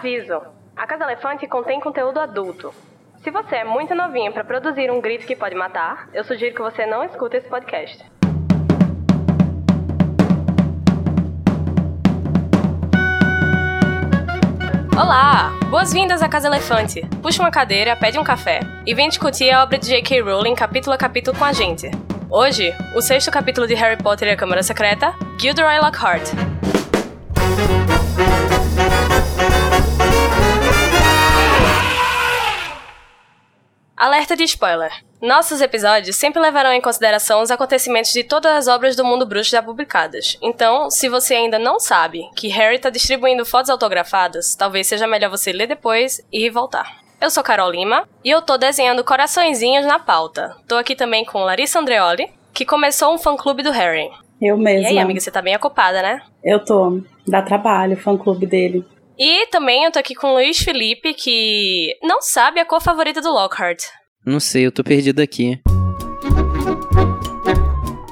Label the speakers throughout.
Speaker 1: Aviso: a Casa Elefante contém conteúdo adulto. Se você é muito novinha para produzir um grito que pode matar, eu sugiro que você não escute esse podcast. Olá! Boas-vindas à Casa Elefante. Puxa uma cadeira, pede um café e vem discutir a obra de J.K. Rowling capítulo a capítulo com a gente. Hoje, o sexto capítulo de Harry Potter e a Câmara Secreta, Gilderoy Lockhart. Alerta de spoiler. Nossos episódios sempre levarão em consideração os acontecimentos de todas as obras do mundo bruxo já publicadas. Então, se você ainda não sabe que Harry está distribuindo fotos autografadas, talvez seja melhor você ler depois e voltar. Eu sou Carol Lima e eu tô desenhando coraçõezinhos na pauta. Tô aqui também com Larissa Andreoli, que começou um fã-clube do Harry.
Speaker 2: Eu mesma.
Speaker 1: E aí, amiga, você tá bem ocupada, né?
Speaker 2: Eu tô. Dá trabalho, fã-clube dele.
Speaker 1: E também eu tô aqui com o Luiz Felipe, que não sabe a cor favorita do Lockhart.
Speaker 3: Não sei, eu tô perdido aqui.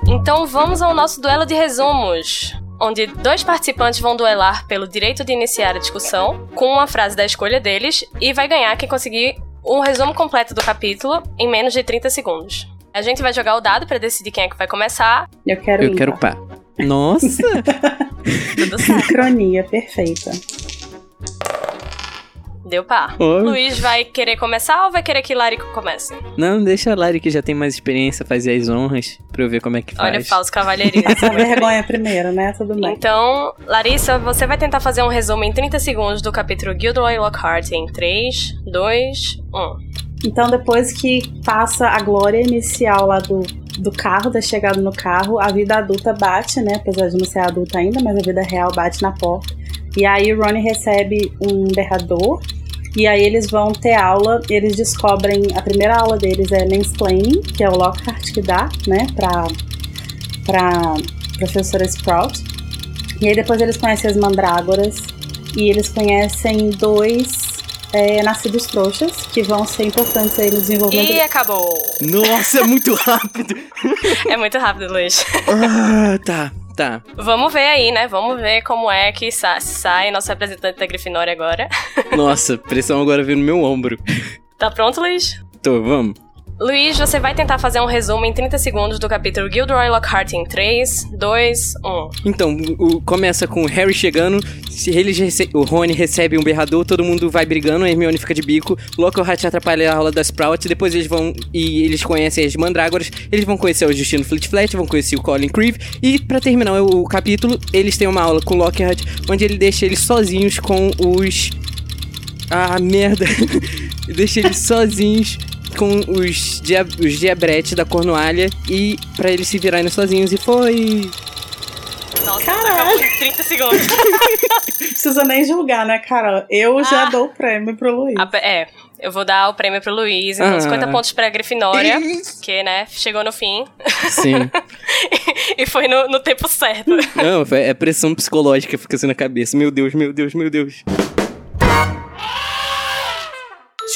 Speaker 1: Então vamos ao nosso duelo de resumos, onde dois participantes vão duelar pelo direito de iniciar a discussão com uma frase da escolha deles e vai ganhar quem conseguir um resumo completo do capítulo em menos de 30 segundos. A gente vai jogar o dado para decidir quem é que vai começar.
Speaker 2: Eu quero
Speaker 3: Eu quero pá. Nossa!
Speaker 1: Tudo certo.
Speaker 2: Sincronia perfeita.
Speaker 1: Deu pá.
Speaker 3: Oi.
Speaker 1: Luiz vai querer começar ou vai querer que Larico comece?
Speaker 3: Não, deixa a Lari que já tem mais experiência fazer as honras pra eu ver como é que faz.
Speaker 1: Olha, falso cavalheirismo.
Speaker 2: Essa vergonha primeiro, né? Tudo bem.
Speaker 1: Então, Larissa, você vai tentar fazer um resumo em 30 segundos do capítulo Gilderoy Lockhart em 3, 2, 1.
Speaker 2: Então, depois que passa a glória inicial lá do, do carro, da chegada no carro, a vida adulta bate, né? Apesar de não ser adulta ainda, mas a vida real bate na porta. E aí o Ronnie recebe um berrador. E aí eles vão ter aula, eles descobrem, a primeira aula deles é mansplaining, que é o Lockhart que dá, né, pra, pra professora Sprout. E aí depois eles conhecem as mandrágoras e eles conhecem dois é, nascidos trouxas, que vão ser importantes aí no desenvolvimento.
Speaker 1: E acabou.
Speaker 3: Nossa, é muito rápido!
Speaker 1: É muito rápido, Luiz.
Speaker 3: ah, tá, tá.
Speaker 1: Vamos ver aí, né? Vamos ver como é que sa sai nosso representante da Grifinória agora.
Speaker 3: Nossa, pressão agora veio no meu ombro.
Speaker 1: Tá pronto, Luiz?
Speaker 3: Tô, vamos.
Speaker 1: Luiz, você vai tentar fazer um resumo em 30 segundos do capítulo Gilderoy Lockhart em 3, 2, 1.
Speaker 3: Então, o- começa com o Harry chegando, se rece- o Rony recebe um berrador, todo mundo vai brigando, a Hermione fica de bico, Lockhart atrapalha a aula da Sprout, depois eles vão e eles conhecem as mandrágoras, eles vão conhecer o Justino Flit Flat, vão conhecer o Colin Creeve, e pra terminar o capítulo, eles têm uma aula com o Lockhart, onde ele deixa eles sozinhos com os... Ah, merda! deixa eles sozinhos com os, dia... os diabretes da Cornualha e pra eles se virarem sozinhos, e foi...
Speaker 1: Nossa,
Speaker 2: Caralho.
Speaker 1: acabou em 30 segundos.
Speaker 2: Precisa nem julgar, né, Carol? Eu já
Speaker 1: Ah.
Speaker 2: dou o prêmio pro Luiz.
Speaker 1: A é, eu vou dar o prêmio pro Luiz, então
Speaker 3: Ah.
Speaker 1: 50 pontos pra Grifinória, que, né, chegou no fim
Speaker 3: Sim.
Speaker 1: e foi no, no tempo certo.
Speaker 3: Não, é pressão psicológica que fica assim na cabeça. Meu Deus, meu Deus, meu Deus.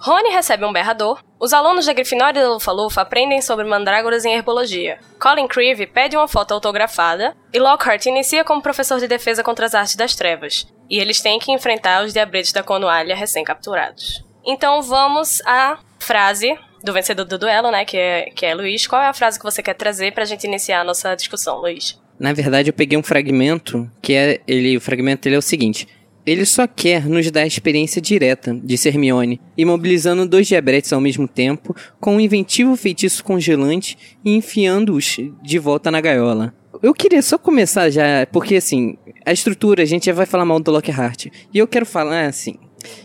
Speaker 1: Rony recebe um berrador. Os alunos da Grifinória da Lufa-Lufa aprendem sobre mandrágoras em herbologia. Colin Creevy pede uma foto autografada e Lockhart inicia como professor de defesa contra as artes das trevas. E eles têm que enfrentar os diabretes da Cornualha recém-capturados. Então vamos à frase do vencedor do duelo, né, que é, que é Luiz. Qual é a frase que você quer trazer pra gente iniciar a nossa discussão, Luiz?
Speaker 3: Na verdade, eu peguei um fragmento que é ele, o fragmento dele é o seguinte: ele só quer nos dar a experiência direta, disse Hermione, imobilizando dois diabretes ao mesmo tempo, com um inventivo feitiço congelante e enfiando-os de volta na gaiola. Eu queria só começar já, porque assim, a estrutura, a gente já vai falar mal do Lockhart. E eu quero falar assim,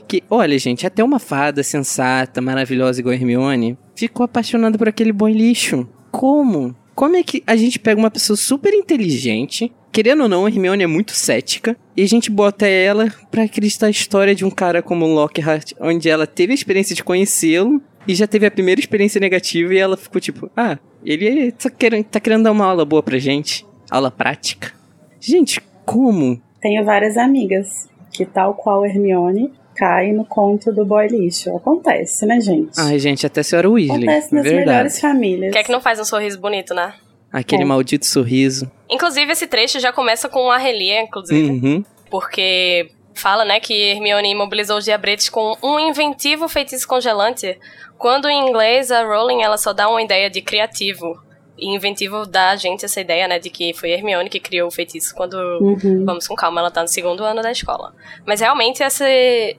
Speaker 3: que, olha, gente, até uma fada sensata, maravilhosa igual a Hermione, ficou apaixonada por aquele boy lixo. Como? Como é que a gente pega uma pessoa super inteligente, querendo ou não, a Hermione é muito cética, e a gente bota ela pra acreditar a história de um cara como Lockhart, onde ela teve a experiência de conhecê-lo, e já teve a primeira experiência negativa e ela ficou tipo, ah, ele tá querendo, tá querendo dar uma aula boa pra gente. Aula prática. Gente, como?
Speaker 2: Tenho várias amigas que, tal qual Hermione, cai no conto do boy lixo. Acontece, né, gente?
Speaker 3: Ai, gente, até a senhora Weasley.
Speaker 2: Acontece nas
Speaker 3: verdade.
Speaker 2: melhores famílias.
Speaker 1: Quer que não faz um sorriso bonito, né?
Speaker 3: Aquele
Speaker 2: É.
Speaker 3: maldito sorriso.
Speaker 1: Inclusive, esse trecho já começa com a Relia, inclusive.
Speaker 3: Uhum.
Speaker 1: Porque fala, né, que Hermione imobilizou os diabretes com um inventivo feitiço congelante, quando em inglês a Rowling ela só dá uma ideia de criativo. E inventivo dá a gente essa ideia, né, de que foi Hermione que criou o feitiço quando
Speaker 2: Uhum.
Speaker 1: Vamos com calma, ela tá no segundo ano da escola. Mas realmente esse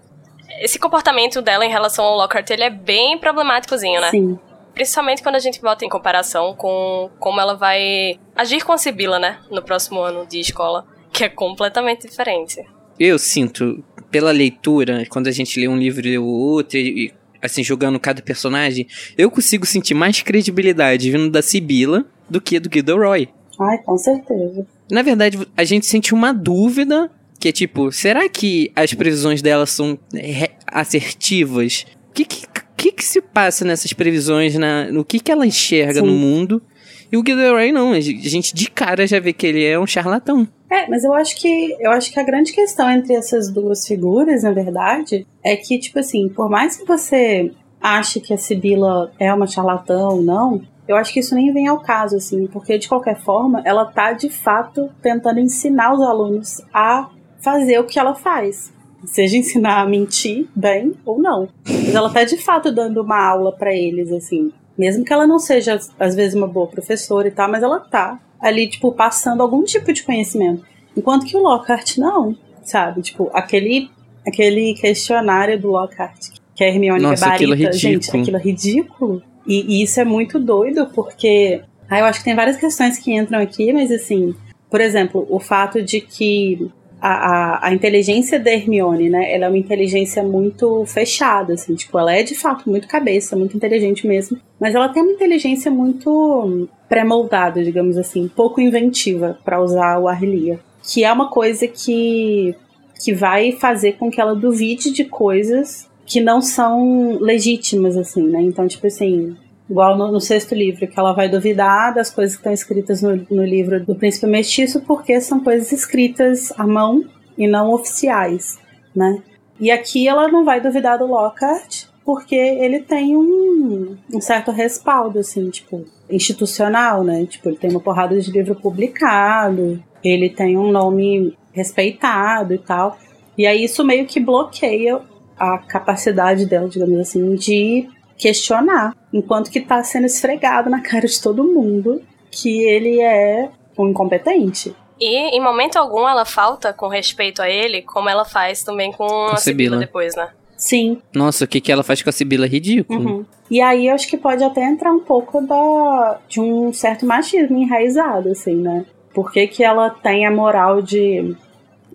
Speaker 1: esse comportamento dela em relação ao Lockhart, ele é bem problemáticozinho, né?
Speaker 2: Sim.
Speaker 1: Principalmente quando a gente bota em comparação com como ela vai agir com a Sibila, né? No próximo ano de escola, que é completamente diferente.
Speaker 3: Eu sinto, pela leitura, quando a gente lê um livro e o outro, e, assim, jogando cada personagem, eu consigo sentir mais credibilidade vindo da Sibila do que do Gilderoy.
Speaker 2: Ai, com certeza.
Speaker 3: Na verdade, a gente sente uma dúvida que é tipo, será que as previsões dela são re- assertivas? O que que, que que se passa nessas previsões, na, no que que ela enxerga
Speaker 2: Sim.
Speaker 3: no mundo? E o Gilderoy não, a gente de cara já vê que ele é um charlatão.
Speaker 2: É, mas eu acho que eu acho que a grande questão entre essas duas figuras, na verdade, é que, tipo assim, por mais que você ache que a Sibila é uma charlatã ou não, eu acho que isso nem vem ao caso, assim, porque de qualquer forma, ela tá de fato tentando ensinar os alunos a fazer o que ela faz. Seja ensinar a mentir bem ou não. Mas ela tá de fato dando uma aula pra eles, assim. Mesmo que ela não seja, às vezes, uma boa professora e tal, mas ela tá ali, tipo, passando algum tipo de conhecimento. Enquanto que o Lockhart não, sabe? Tipo, aquele, aquele questionário do Lockhart que a Hermione
Speaker 3: Nossa,
Speaker 2: gabarita,
Speaker 3: aquilo é
Speaker 2: gente, aquilo é ridículo. E, e isso é muito doido, porque... Ah, eu acho que tem várias questões que entram aqui, mas assim... Por exemplo, o fato de que a, a, a inteligência da Hermione, né? Ela é uma inteligência muito fechada, assim. Tipo, ela é de fato muito cabeça, muito inteligente mesmo. Mas ela tem uma inteligência muito pré-moldada, digamos assim. Pouco inventiva, para usar o Arlia. Que é uma coisa que, que vai fazer com que ela duvide de coisas que não são legítimas, assim, né? Então, tipo assim, igual no, no sexto livro, que ela vai duvidar das coisas que estão escritas no, no livro do Príncipe Mestiço, porque são coisas escritas à mão e não oficiais, né? E aqui ela não vai duvidar do Lockhart, porque ele tem um, um certo respaldo, assim, tipo, institucional, né? Tipo, ele tem uma porrada de livro publicado, ele tem um nome respeitado e tal. E aí isso meio que bloqueia a capacidade dela, digamos assim, de questionar, enquanto que tá sendo esfregado na cara de todo mundo que ele é um incompetente.
Speaker 1: E em momento algum ela falta com respeito a ele, como ela faz também com, a Sibila
Speaker 3: Sibila.
Speaker 1: depois, né?
Speaker 2: Sim.
Speaker 3: Nossa, o que que ela faz com a Sibila é ridículo.
Speaker 2: Uhum. E aí eu acho que pode até entrar um pouco da, de um certo machismo enraizado, assim, né? Por que, que ela tem a moral de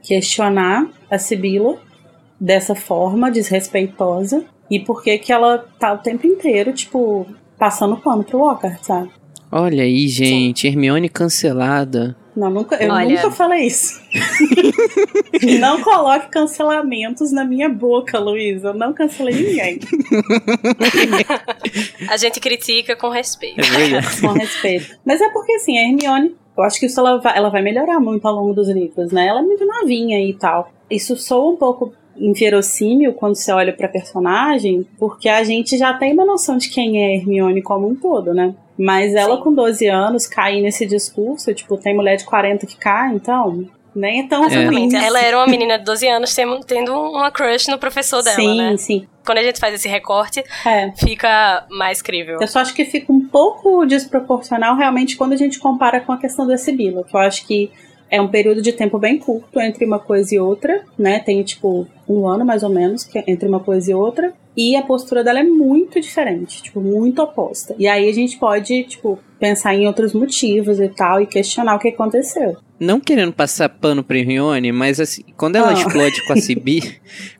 Speaker 2: questionar a Sibila dessa forma, desrespeitosa, e por que, que ela tá o tempo inteiro, tipo, passando pano pro Lockhart, sabe?
Speaker 3: Olha aí, gente, Hermione cancelada.
Speaker 2: Não, nunca, eu
Speaker 1: Olha.
Speaker 2: nunca falei isso. não coloque cancelamentos na minha boca, Luísa. Eu não cancelei ninguém.
Speaker 1: A gente critica com respeito.
Speaker 3: É
Speaker 2: com respeito. Mas é porque, assim, a Hermione, eu acho que isso ela vai, ela vai melhorar muito ao longo dos livros, né? Ela é muito novinha e tal. Isso soa um pouco inverossímil quando você olha pra personagem, porque a gente já tem uma noção de quem é Hermione como um todo, né? Mas ela
Speaker 1: Sim.
Speaker 2: com 12 anos cair nesse discurso, tipo, tem mulher de 40 que cai, então nem é tão ruim.
Speaker 1: Exatamente. Ela era uma menina de 12 anos tendo, tendo uma crush no professor dela,
Speaker 2: sim,
Speaker 1: né?
Speaker 2: sim.
Speaker 1: Quando a gente faz esse recorte,
Speaker 2: É.
Speaker 1: fica mais crível.
Speaker 2: Eu só acho que fica um pouco desproporcional realmente quando a gente compara com a questão da Sibila, que eu acho que é um período de tempo bem curto entre uma coisa e outra, né? Tem tipo um ano mais ou menos que é entre uma coisa e outra. E a postura dela é muito diferente, tipo, muito oposta. E aí a gente pode, tipo, pensar em outros motivos e tal e questionar o que aconteceu.
Speaker 3: Não querendo passar pano pra Hermione, mas assim, quando ela
Speaker 2: Ah.
Speaker 3: explode com a Sibila,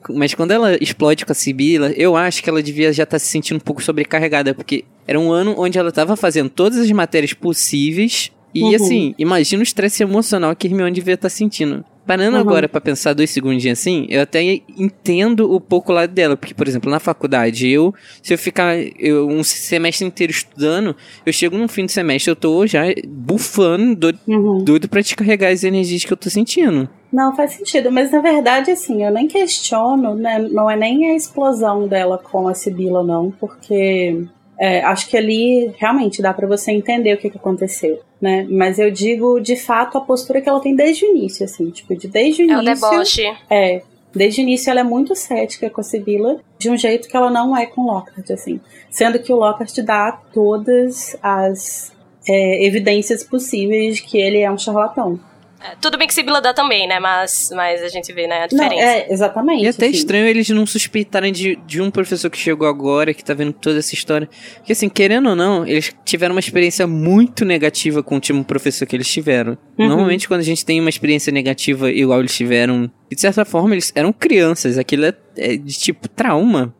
Speaker 3: mas quando ela explode com a Sibila, eu acho que ela devia já estar se sentindo um pouco sobrecarregada, porque era um ano onde ela tava fazendo todas as matérias possíveis e
Speaker 2: Uhum.
Speaker 3: assim, imagina o estresse emocional que Hermione devia estar sentindo. Parando
Speaker 2: Uhum.
Speaker 3: agora pra pensar dois segundinhos assim, eu até entendo o pouco lado dela. Porque, por exemplo, na faculdade, eu, se eu ficar eu, um semestre inteiro estudando, eu chego no fim do semestre, eu tô já bufando, doido,
Speaker 2: Uhum.
Speaker 3: doido pra descarregar as energias que eu tô sentindo.
Speaker 2: Não, faz sentido. Mas na verdade, assim, eu nem questiono, né? Não é nem a explosão dela com a Sibila, não, porque é, acho que ali realmente dá pra você entender o que, que aconteceu, né? Mas eu digo, de fato, a postura que ela tem desde o início, assim, tipo, de desde o
Speaker 1: É o
Speaker 2: início.
Speaker 1: deboche.
Speaker 2: É, desde o início ela é muito cética com a Sibila, de um jeito que ela não é com o Lockhart, assim. Sendo que o Lockhart dá todas as é, evidências possíveis de que ele é um charlatão.
Speaker 1: É, tudo bem que Sibila dá também, né? Mas, mas a gente vê, né, a
Speaker 2: Não,
Speaker 1: diferença.
Speaker 2: é, exatamente.
Speaker 3: E até
Speaker 2: assim.
Speaker 3: estranho eles não suspeitarem de, de um professor que chegou agora, que tá vendo toda essa história. Porque, assim, querendo ou não, eles tiveram uma experiência muito negativa com o último professor que eles tiveram.
Speaker 2: Uhum.
Speaker 3: Normalmente, quando a gente tem uma experiência negativa igual eles tiveram, de certa forma, eles eram crianças. Aquilo é, é de tipo trauma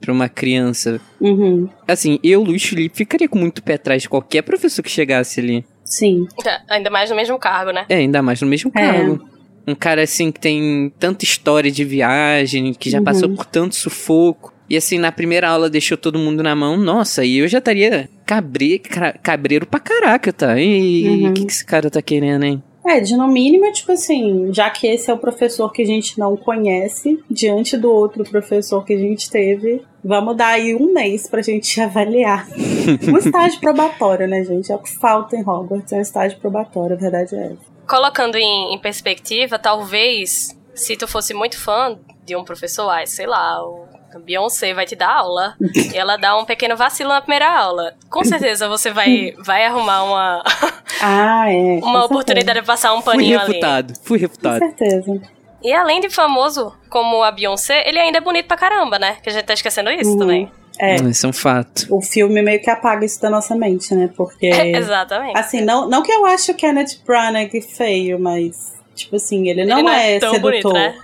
Speaker 3: pra uma criança.
Speaker 2: Uhum,
Speaker 3: Assim, eu, Luiz Felipe, ficaria com muito pé atrás de qualquer professor que chegasse ali.
Speaker 2: sim.
Speaker 1: É, Ainda mais no mesmo cargo, né?
Speaker 3: É, ainda mais no mesmo
Speaker 2: É.
Speaker 3: cargo. Um cara assim que tem tanta história de viagem, que já
Speaker 2: Uhum.
Speaker 3: passou por tanto sufoco. E assim, na primeira aula deixou todo mundo na mão. Nossa, e eu já estaria cabre, cabreiro pra caraca, tá? E o
Speaker 2: Uhum.
Speaker 3: que, que esse cara tá querendo, hein?
Speaker 2: É, de no mínimo, tipo assim, já que esse é o professor que a gente não conhece, diante do outro professor que a gente teve, vamos dar aí um mês pra gente avaliar. um estágio probatório, né, gente? É o que falta em Hogwarts, é um estágio probatório, a verdade é essa.
Speaker 1: Colocando em, em perspectiva, talvez, se tu fosse muito fã de um professor, ai, sei lá, o Beyoncé vai te dar aula e ela dá um pequeno vacilo na primeira aula. Com certeza você vai, vai arrumar uma,
Speaker 2: Ah, é. com
Speaker 1: uma
Speaker 2: certeza.
Speaker 1: oportunidade de passar um
Speaker 3: Fui
Speaker 1: paninho ali.
Speaker 3: refutado, fui
Speaker 2: Com
Speaker 3: refutado.
Speaker 2: certeza.
Speaker 1: E além de famoso como a Beyoncé, ele ainda é bonito pra caramba, né? Que a gente tá esquecendo isso
Speaker 2: Uhum.
Speaker 1: também.
Speaker 2: É,
Speaker 3: Isso é um fato.
Speaker 2: o filme meio que apaga isso da nossa mente, né? Porque.
Speaker 1: Exatamente.
Speaker 2: Assim, não, não que eu ache o Kenneth Branagh feio, mas, tipo assim, ele não,
Speaker 1: não é
Speaker 2: é,
Speaker 1: tão
Speaker 2: sedutor.
Speaker 1: bonito, né?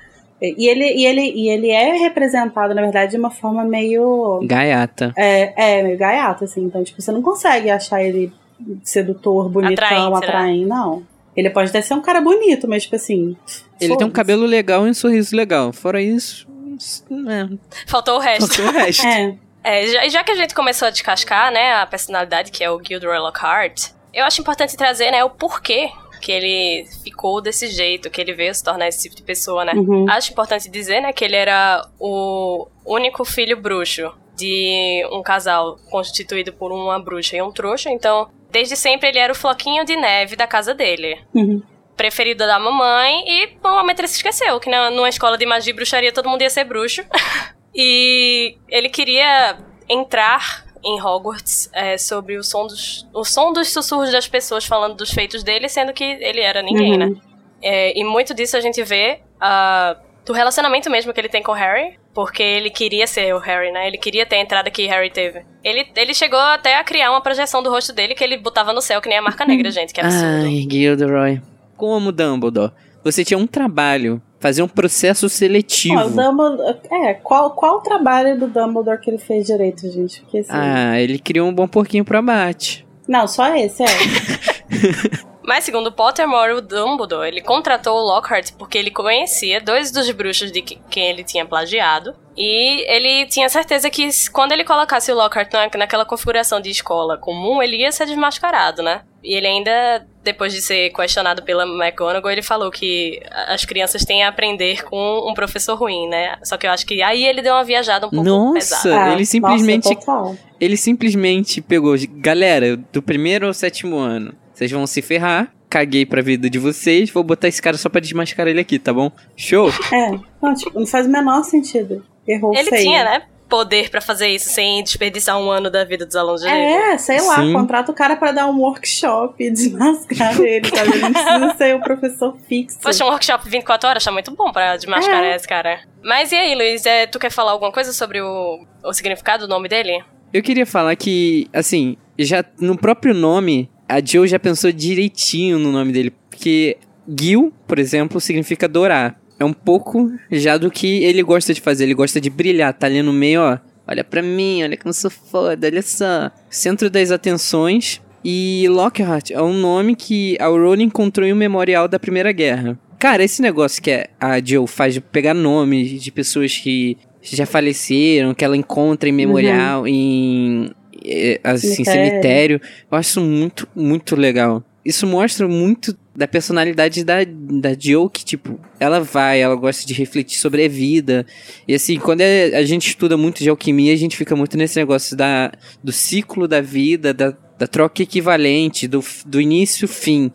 Speaker 2: E ele, e, ele, e ele é representado, na verdade, de uma forma meio.
Speaker 3: Gaiata.
Speaker 2: É, é meio gaiato, assim. Então, tipo, você não consegue achar ele sedutor, bonitão,
Speaker 1: Atraente, né?
Speaker 2: atraente, não. Ele pode até ser um cara bonito, mas, tipo assim.
Speaker 3: Ele tem um cabelo legal e um sorriso legal. Fora isso, isso é,
Speaker 1: Faltou o resto.
Speaker 3: faltou o resto.
Speaker 2: É.
Speaker 1: É, já, já que a gente começou a descascar, né, a personalidade que é o Gilderoy Lockhart, eu acho importante trazer, né, o porquê que ele ficou desse jeito, que ele veio se tornar esse tipo de pessoa, né.
Speaker 2: Uhum.
Speaker 1: Acho importante dizer, né, que ele era o único filho bruxo de um casal constituído por uma bruxa e um trouxa, então, desde sempre ele era o floquinho de neve da casa dele.
Speaker 2: Uhum.
Speaker 1: Preferido da mamãe e, um momento, ele se esqueceu que na, numa escola de magia e bruxaria todo mundo ia ser bruxo. e ele queria entrar em Hogwarts é, sobre o som, dos, o som dos sussurros das pessoas falando dos feitos dele, sendo que ele era ninguém,
Speaker 2: Uhum.
Speaker 1: né? É, e muito disso a gente vê ah, do relacionamento mesmo que ele tem com o Harry, porque ele queria ser o Harry, né? Ele queria ter a entrada que Harry teve. Ele, ele chegou até a criar uma projeção do rosto dele que ele botava no céu, que nem a marca negra, gente, que absurdo.
Speaker 3: Ai, Gilderoy. Como Dumbledore, você tinha um trabalho, fazer um processo seletivo.
Speaker 2: Ó, o Dumbledore, é, qual, qual o trabalho do Dumbledore que ele fez direito, gente? Porque, assim,
Speaker 3: Ah, ele criou um bom porquinho pro abate.
Speaker 2: Não, só esse, é.
Speaker 1: Mas segundo Pottermore, o Dumbledore, ele contratou o Lockhart porque ele conhecia dois dos bruxos de que- quem ele tinha plagiado. E ele tinha certeza que quando ele colocasse o Lockhart na, naquela configuração de escola comum, ele ia ser desmascarado, né? E ele ainda, depois de ser questionado pela McGonagall, ele falou que as crianças têm a aprender com um professor ruim, né? Só que eu acho que aí ele deu uma viajada um pouco
Speaker 3: Nossa!
Speaker 1: pesada.
Speaker 2: Ah,
Speaker 3: ele simplesmente-
Speaker 2: Nossa.
Speaker 3: Ele simplesmente pegou, galera, do primeiro ao sétimo ano, vocês vão se ferrar. Caguei pra vida de vocês, vou botar esse cara só pra desmascarar ele aqui, tá bom? Show?
Speaker 2: É, não, tipo, não faz o menor sentido. Errou
Speaker 1: Ele
Speaker 2: feio.
Speaker 1: tinha, né? Poder pra fazer isso sem desperdiçar um ano da vida dos alunos dele.
Speaker 2: É, sei lá,
Speaker 3: Sim.
Speaker 2: contrata o cara pra dar um workshop e desmascar ele, sabe? Ele não precisa ser o professor fixo.
Speaker 1: Poxa, um workshop 24 horas tá muito bom pra desmascarar
Speaker 2: É.
Speaker 1: esse cara. Mas e aí, Luiz, é, tu quer falar alguma coisa sobre o, o significado do nome dele?
Speaker 3: Eu queria falar que, assim, já no próprio nome, a Joe já pensou direitinho no nome dele. Porque Gil, por exemplo, significa dourar. É um pouco já do que ele gosta de fazer. Ele gosta de brilhar, tá ali no meio, ó. Olha pra mim, olha como eu sou foda, olha só. Centro das atenções. E Lockhart é um nome que a Rowling encontrou em um memorial da Primeira Guerra. Cara, esse negócio que a Jill faz de pegar nomes de pessoas que já faleceram, que ela encontra em memorial, uhum. em assim, cemitério. cemitério, eu acho muito, muito legal. Isso mostra muito da personalidade da, da Jill, que, tipo, ela vai, ela gosta de refletir sobre a vida. E assim, quando a, a gente estuda muito de alquimia, a gente fica muito nesse negócio da, do ciclo da vida, da, da troca equivalente, do, do início fim.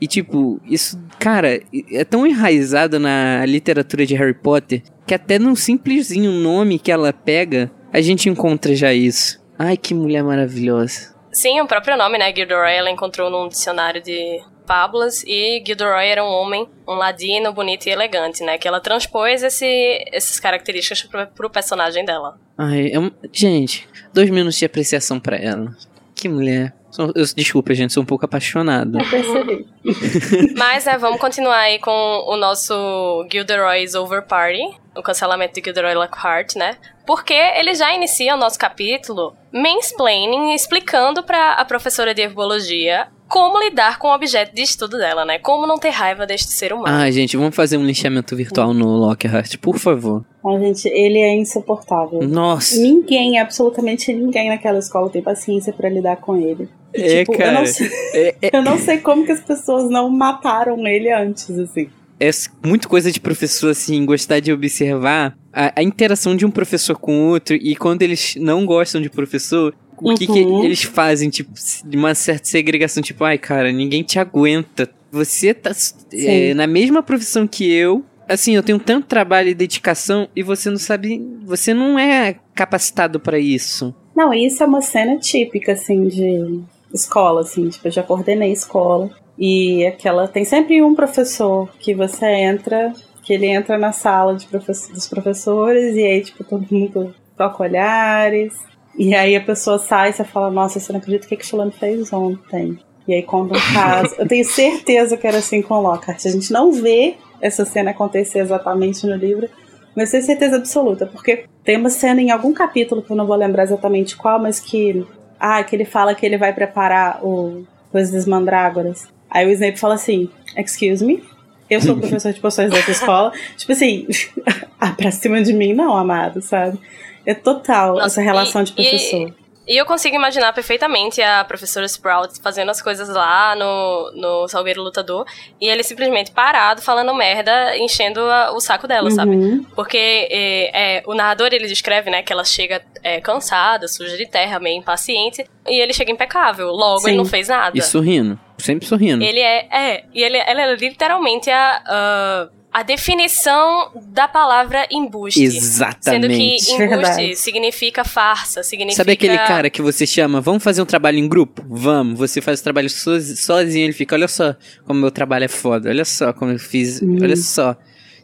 Speaker 3: E, tipo, isso, cara, é tão enraizado na literatura de Harry Potter que até num simplesinho nome que ela pega, a gente encontra já isso. Ai, que mulher maravilhosa.
Speaker 1: Sim, o próprio nome, né? Gilderoy, ela encontrou num dicionário de fábulas e Gilderoy era um homem, um ladino, bonito e elegante, né? Que ela transpôs esse, essas características pro, pro personagem dela.
Speaker 3: Ai, um... gente, dois minutos de apreciação para ela. Que mulher. Eu, desculpa, gente, sou um pouco apaixonado.
Speaker 2: Eu percebi.
Speaker 1: Mas, né, vamos continuar aí com o nosso Gilderoy's Over Party, o cancelamento de Gilderoy Lockhart, né? Porque ele já inicia o nosso capítulo mansplaining, explicando para a professora de herbologia como lidar com o objeto de estudo dela, né? Como não ter raiva deste ser humano.
Speaker 3: Ah, gente, vamos fazer um linchamento virtual no Lockhart, por favor.
Speaker 2: Ah, gente, ele é insuportável.
Speaker 3: Nossa.
Speaker 2: Ninguém, absolutamente ninguém naquela escola tem paciência para lidar com ele.
Speaker 3: É, tipo, cara.
Speaker 2: Eu não, sei, é, é... eu não sei como que as pessoas não mataram ele antes, assim.
Speaker 3: É muito coisa de professor, assim, gostar de observar a, a interação de um professor com outro e quando eles não gostam de professor, o uhum. que, que uhum. eles fazem, tipo, de uma certa segregação, tipo, ai, cara, ninguém te aguenta. Você tá é, na mesma profissão que eu. Assim, eu tenho tanto trabalho e dedicação e você não sabe. Você não é capacitado para isso.
Speaker 2: Não, isso é uma cena típica, assim, de escola, assim. Tipo, eu já coordenei escola. E aquela. Tem sempre um professor que você entra, que ele entra na sala de professor, dos professores e aí, tipo, todo mundo troca olhares. E aí a pessoa sai e você fala, nossa, você não acredita o que, que fulano fez ontem. E aí conta um caso. Eu tenho certeza que era assim com Lockhart. A gente não vê essa cena acontecer exatamente no livro, mas tenho certeza absoluta, porque tem uma cena em algum capítulo que eu não vou lembrar exatamente qual, mas que. Ah, que ele fala que ele vai preparar o Coisas das Mandrágoras. Aí o Snape fala assim: Excuse me? Eu sou professor de poções dessa escola. Tipo assim, ah, pra cima de mim, não, amado, sabe? É total Nossa, essa relação
Speaker 1: e,
Speaker 2: de professor.
Speaker 1: E... E eu consigo imaginar perfeitamente a professora Sprout fazendo as coisas lá no, no Salgueiro Lutador e ele simplesmente parado, falando merda, enchendo a, o saco dela, uhum. sabe? Porque é, é, o narrador, ele descreve, né, que ela chega é, cansada, suja de terra, meio impaciente, e ele chega impecável. Logo, Sim. ele não fez nada.
Speaker 3: E sorrindo. Sempre sorrindo.
Speaker 1: Ele é, é, e ele, ela é literalmente a... Uh, a definição da palavra embuste.
Speaker 3: Exatamente.
Speaker 1: Sendo que embuste Verdade. significa farsa, significa...
Speaker 3: Sabe aquele cara que você chama, vamos fazer um trabalho em grupo? Vamos. Você faz o trabalho sozinho, ele fica, olha só como meu trabalho é foda, olha só como eu fiz, hum. olha só.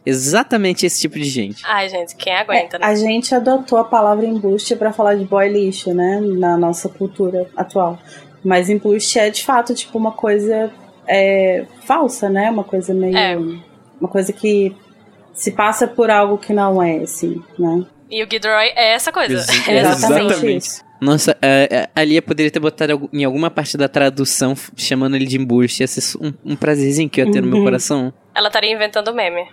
Speaker 3: Exatamente esse tipo de gente.
Speaker 1: Ai, gente, quem aguenta,
Speaker 2: é,
Speaker 1: né?
Speaker 2: A gente adotou a palavra embuste para falar de boy lixo, né? Na nossa cultura atual. Mas embuste é, de fato, tipo, uma coisa é, falsa, né? Uma coisa meio... É uma coisa que se passa por algo que não é, assim, né?
Speaker 1: E o Gilderoy é essa coisa.
Speaker 2: Ex é exatamente, exatamente. isso.
Speaker 3: Nossa, a, a Lia poderia ter botado em alguma parte da tradução chamando ele de embuste. Ia ser um, um prazerzinho que eu ia ter uhum. no meu uhum. coração.
Speaker 1: Ela estaria inventando meme.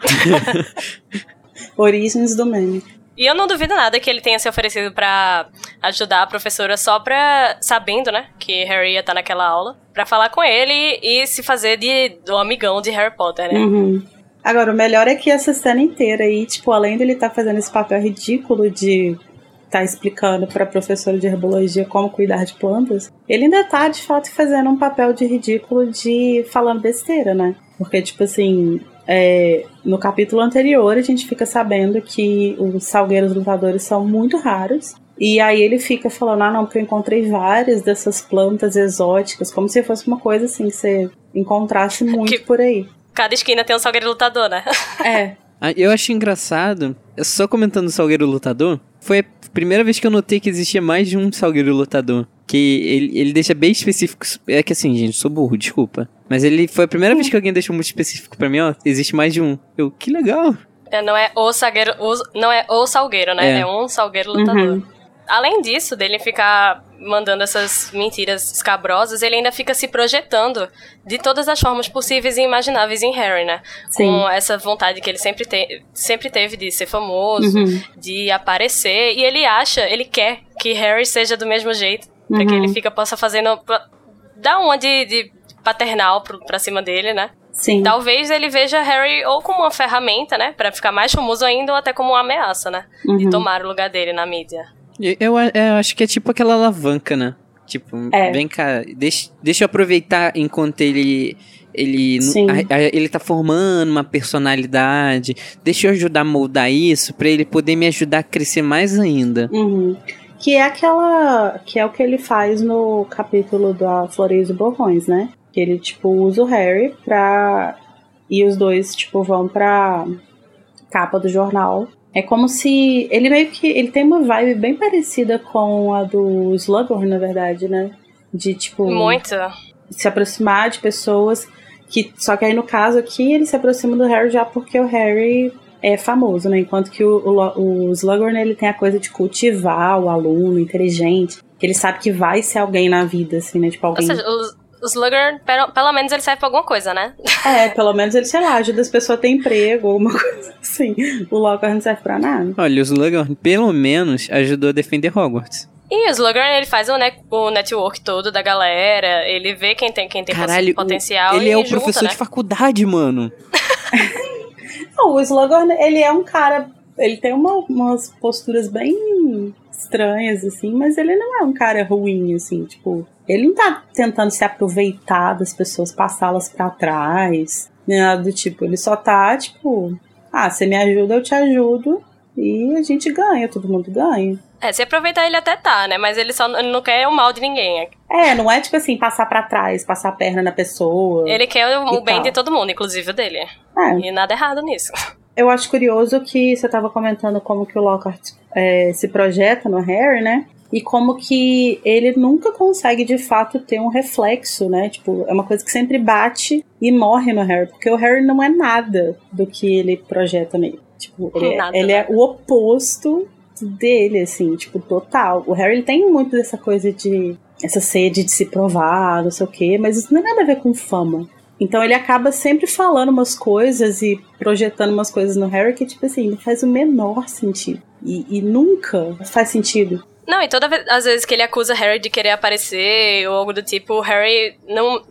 Speaker 2: Origens do meme.
Speaker 1: E eu não duvido nada que ele tenha se oferecido para ajudar a professora só pra. sabendo, né? Que Harry ia estar naquela aula. para falar com ele e se fazer de, do amigão de Harry Potter, né?
Speaker 2: Uhum. Agora, o melhor é que essa cena inteira aí, tipo, além dele estar tá fazendo esse papel ridículo de tá explicando para professora de herbologia como cuidar de plantas, ele ainda tá de fato fazendo um papel de ridículo de falando besteira, né? Porque, tipo assim, é, no capítulo anterior a gente fica sabendo que os salgueiros lutadores são muito raros. E aí ele fica falando, ah não, porque eu encontrei várias dessas plantas exóticas, como se fosse uma coisa assim que você encontrasse muito que, por aí.
Speaker 1: Cada esquina tem um salgueiro lutador, né?
Speaker 2: É.
Speaker 3: Ah, eu acho engraçado, só comentando o salgueiro lutador, foi a primeira vez que eu notei que existia mais de um salgueiro lutador. Que ele, ele deixa bem específico. É que assim, gente, sou burro, desculpa. Mas ele foi a primeira vez que alguém deixou muito específico para mim, ó. Existe mais de um. Eu, que legal.
Speaker 1: É, não é o salgueiro, o, não é o salgueiro, né? É, é um salgueiro lutador. Uhum. Além disso, dele ficar mandando essas mentiras escabrosas, ele ainda fica se projetando de todas as formas possíveis e imagináveis em Harry, né?
Speaker 2: Sim.
Speaker 1: Com essa vontade que ele sempre, te sempre teve de ser famoso,
Speaker 2: Uhum.
Speaker 1: de aparecer, e ele acha, ele quer que Harry seja do mesmo jeito, pra que
Speaker 2: Uhum.
Speaker 1: ele fica possa fazendo pra- dar uma de, de paternal pro, pra cima dele, né?
Speaker 2: Sim.
Speaker 1: Talvez ele veja Harry ou como uma ferramenta, né, Pra ficar mais famoso ainda, ou até como uma ameaça, né, de
Speaker 2: Uhum.
Speaker 1: tomar o lugar dele na mídia.
Speaker 3: Eu, eu eu acho que é tipo aquela alavanca, né? Tipo,
Speaker 2: É.
Speaker 3: vem cá, deixa, deixa eu aproveitar enquanto ele. Ele, a- a- ele tá formando uma personalidade. Deixa eu ajudar a moldar isso pra ele poder me ajudar a crescer mais ainda.
Speaker 2: Uhum. Que é aquela. Que é o que ele faz no capítulo da Flores e Borrões, né? Que ele, tipo, usa o Harry pra. E os dois, tipo, vão pra capa do jornal. É como se. Ele meio que. Ele tem uma vibe bem parecida com a do Slughorn, na verdade, né? De, tipo.
Speaker 1: Muito.
Speaker 2: se aproximar de pessoas que só que aí no caso aqui ele se aproxima do Harry já porque o Harry é famoso, né? Enquanto que o, o, o Slughorn ele tem a coisa de cultivar o aluno inteligente, que ele sabe que vai ser alguém na vida, assim, né? Tipo
Speaker 1: Ou
Speaker 2: alguém.
Speaker 1: seja, o, o Slughorn, pelo, pelo menos ele serve pra alguma coisa, né?
Speaker 2: É, pelo menos ele, sei lá, ajuda as pessoas a ter emprego ou uma coisa assim. O Lockhart não serve pra nada.
Speaker 3: Olha, o Slughorn pelo menos ajudou a defender Hogwarts.
Speaker 1: E o Slughorn, ele faz o, ne o network todo da galera, ele vê quem tem, quem tem
Speaker 3: Caralho, o-
Speaker 1: potencial
Speaker 3: ele
Speaker 1: e
Speaker 3: é o
Speaker 1: junta,
Speaker 3: professor
Speaker 1: né?
Speaker 3: de faculdade, mano.
Speaker 2: Não, o Slughorn, ele é um cara. Ele tem uma- umas posturas bem estranhas, assim, mas ele não é um cara ruim, assim, tipo. Ele não tá tentando se aproveitar das pessoas, passá-las pra trás, nem nada do tipo. Ele só tá, tipo, ah, você me ajuda, eu te ajudo, e a gente ganha, todo mundo ganha.
Speaker 1: É, se aproveitar ele até tá, né? Mas ele só ele não quer o mal de ninguém.
Speaker 2: É, não é tipo assim, passar pra trás, passar a perna na pessoa.
Speaker 1: Ele quer o, o bem de todo mundo, inclusive o dele.
Speaker 2: É,
Speaker 1: E nada errado nisso.
Speaker 2: Eu acho curioso que você estava comentando como que o Lockhart é, se projeta no Harry, né? E como que ele nunca consegue de fato ter um reflexo, né? Tipo, é uma coisa que sempre bate e morre no Harry, porque o Harry não é nada do que ele projeta nele. Tipo, ele, é-
Speaker 1: Nada,
Speaker 2: ele é
Speaker 1: nada.
Speaker 2: o oposto dele, assim, tipo, total. O Harry tem muito dessa coisa de. essa sede de se provar, não sei o quê, mas isso não tem nada a ver com fama. Então ele acaba sempre falando umas coisas e projetando umas coisas no Harry que, tipo assim, não faz o menor sentido. E, e nunca faz sentido.
Speaker 1: Não, e todas as vezes que ele acusa Harry de querer aparecer ou algo do tipo, o Harry não.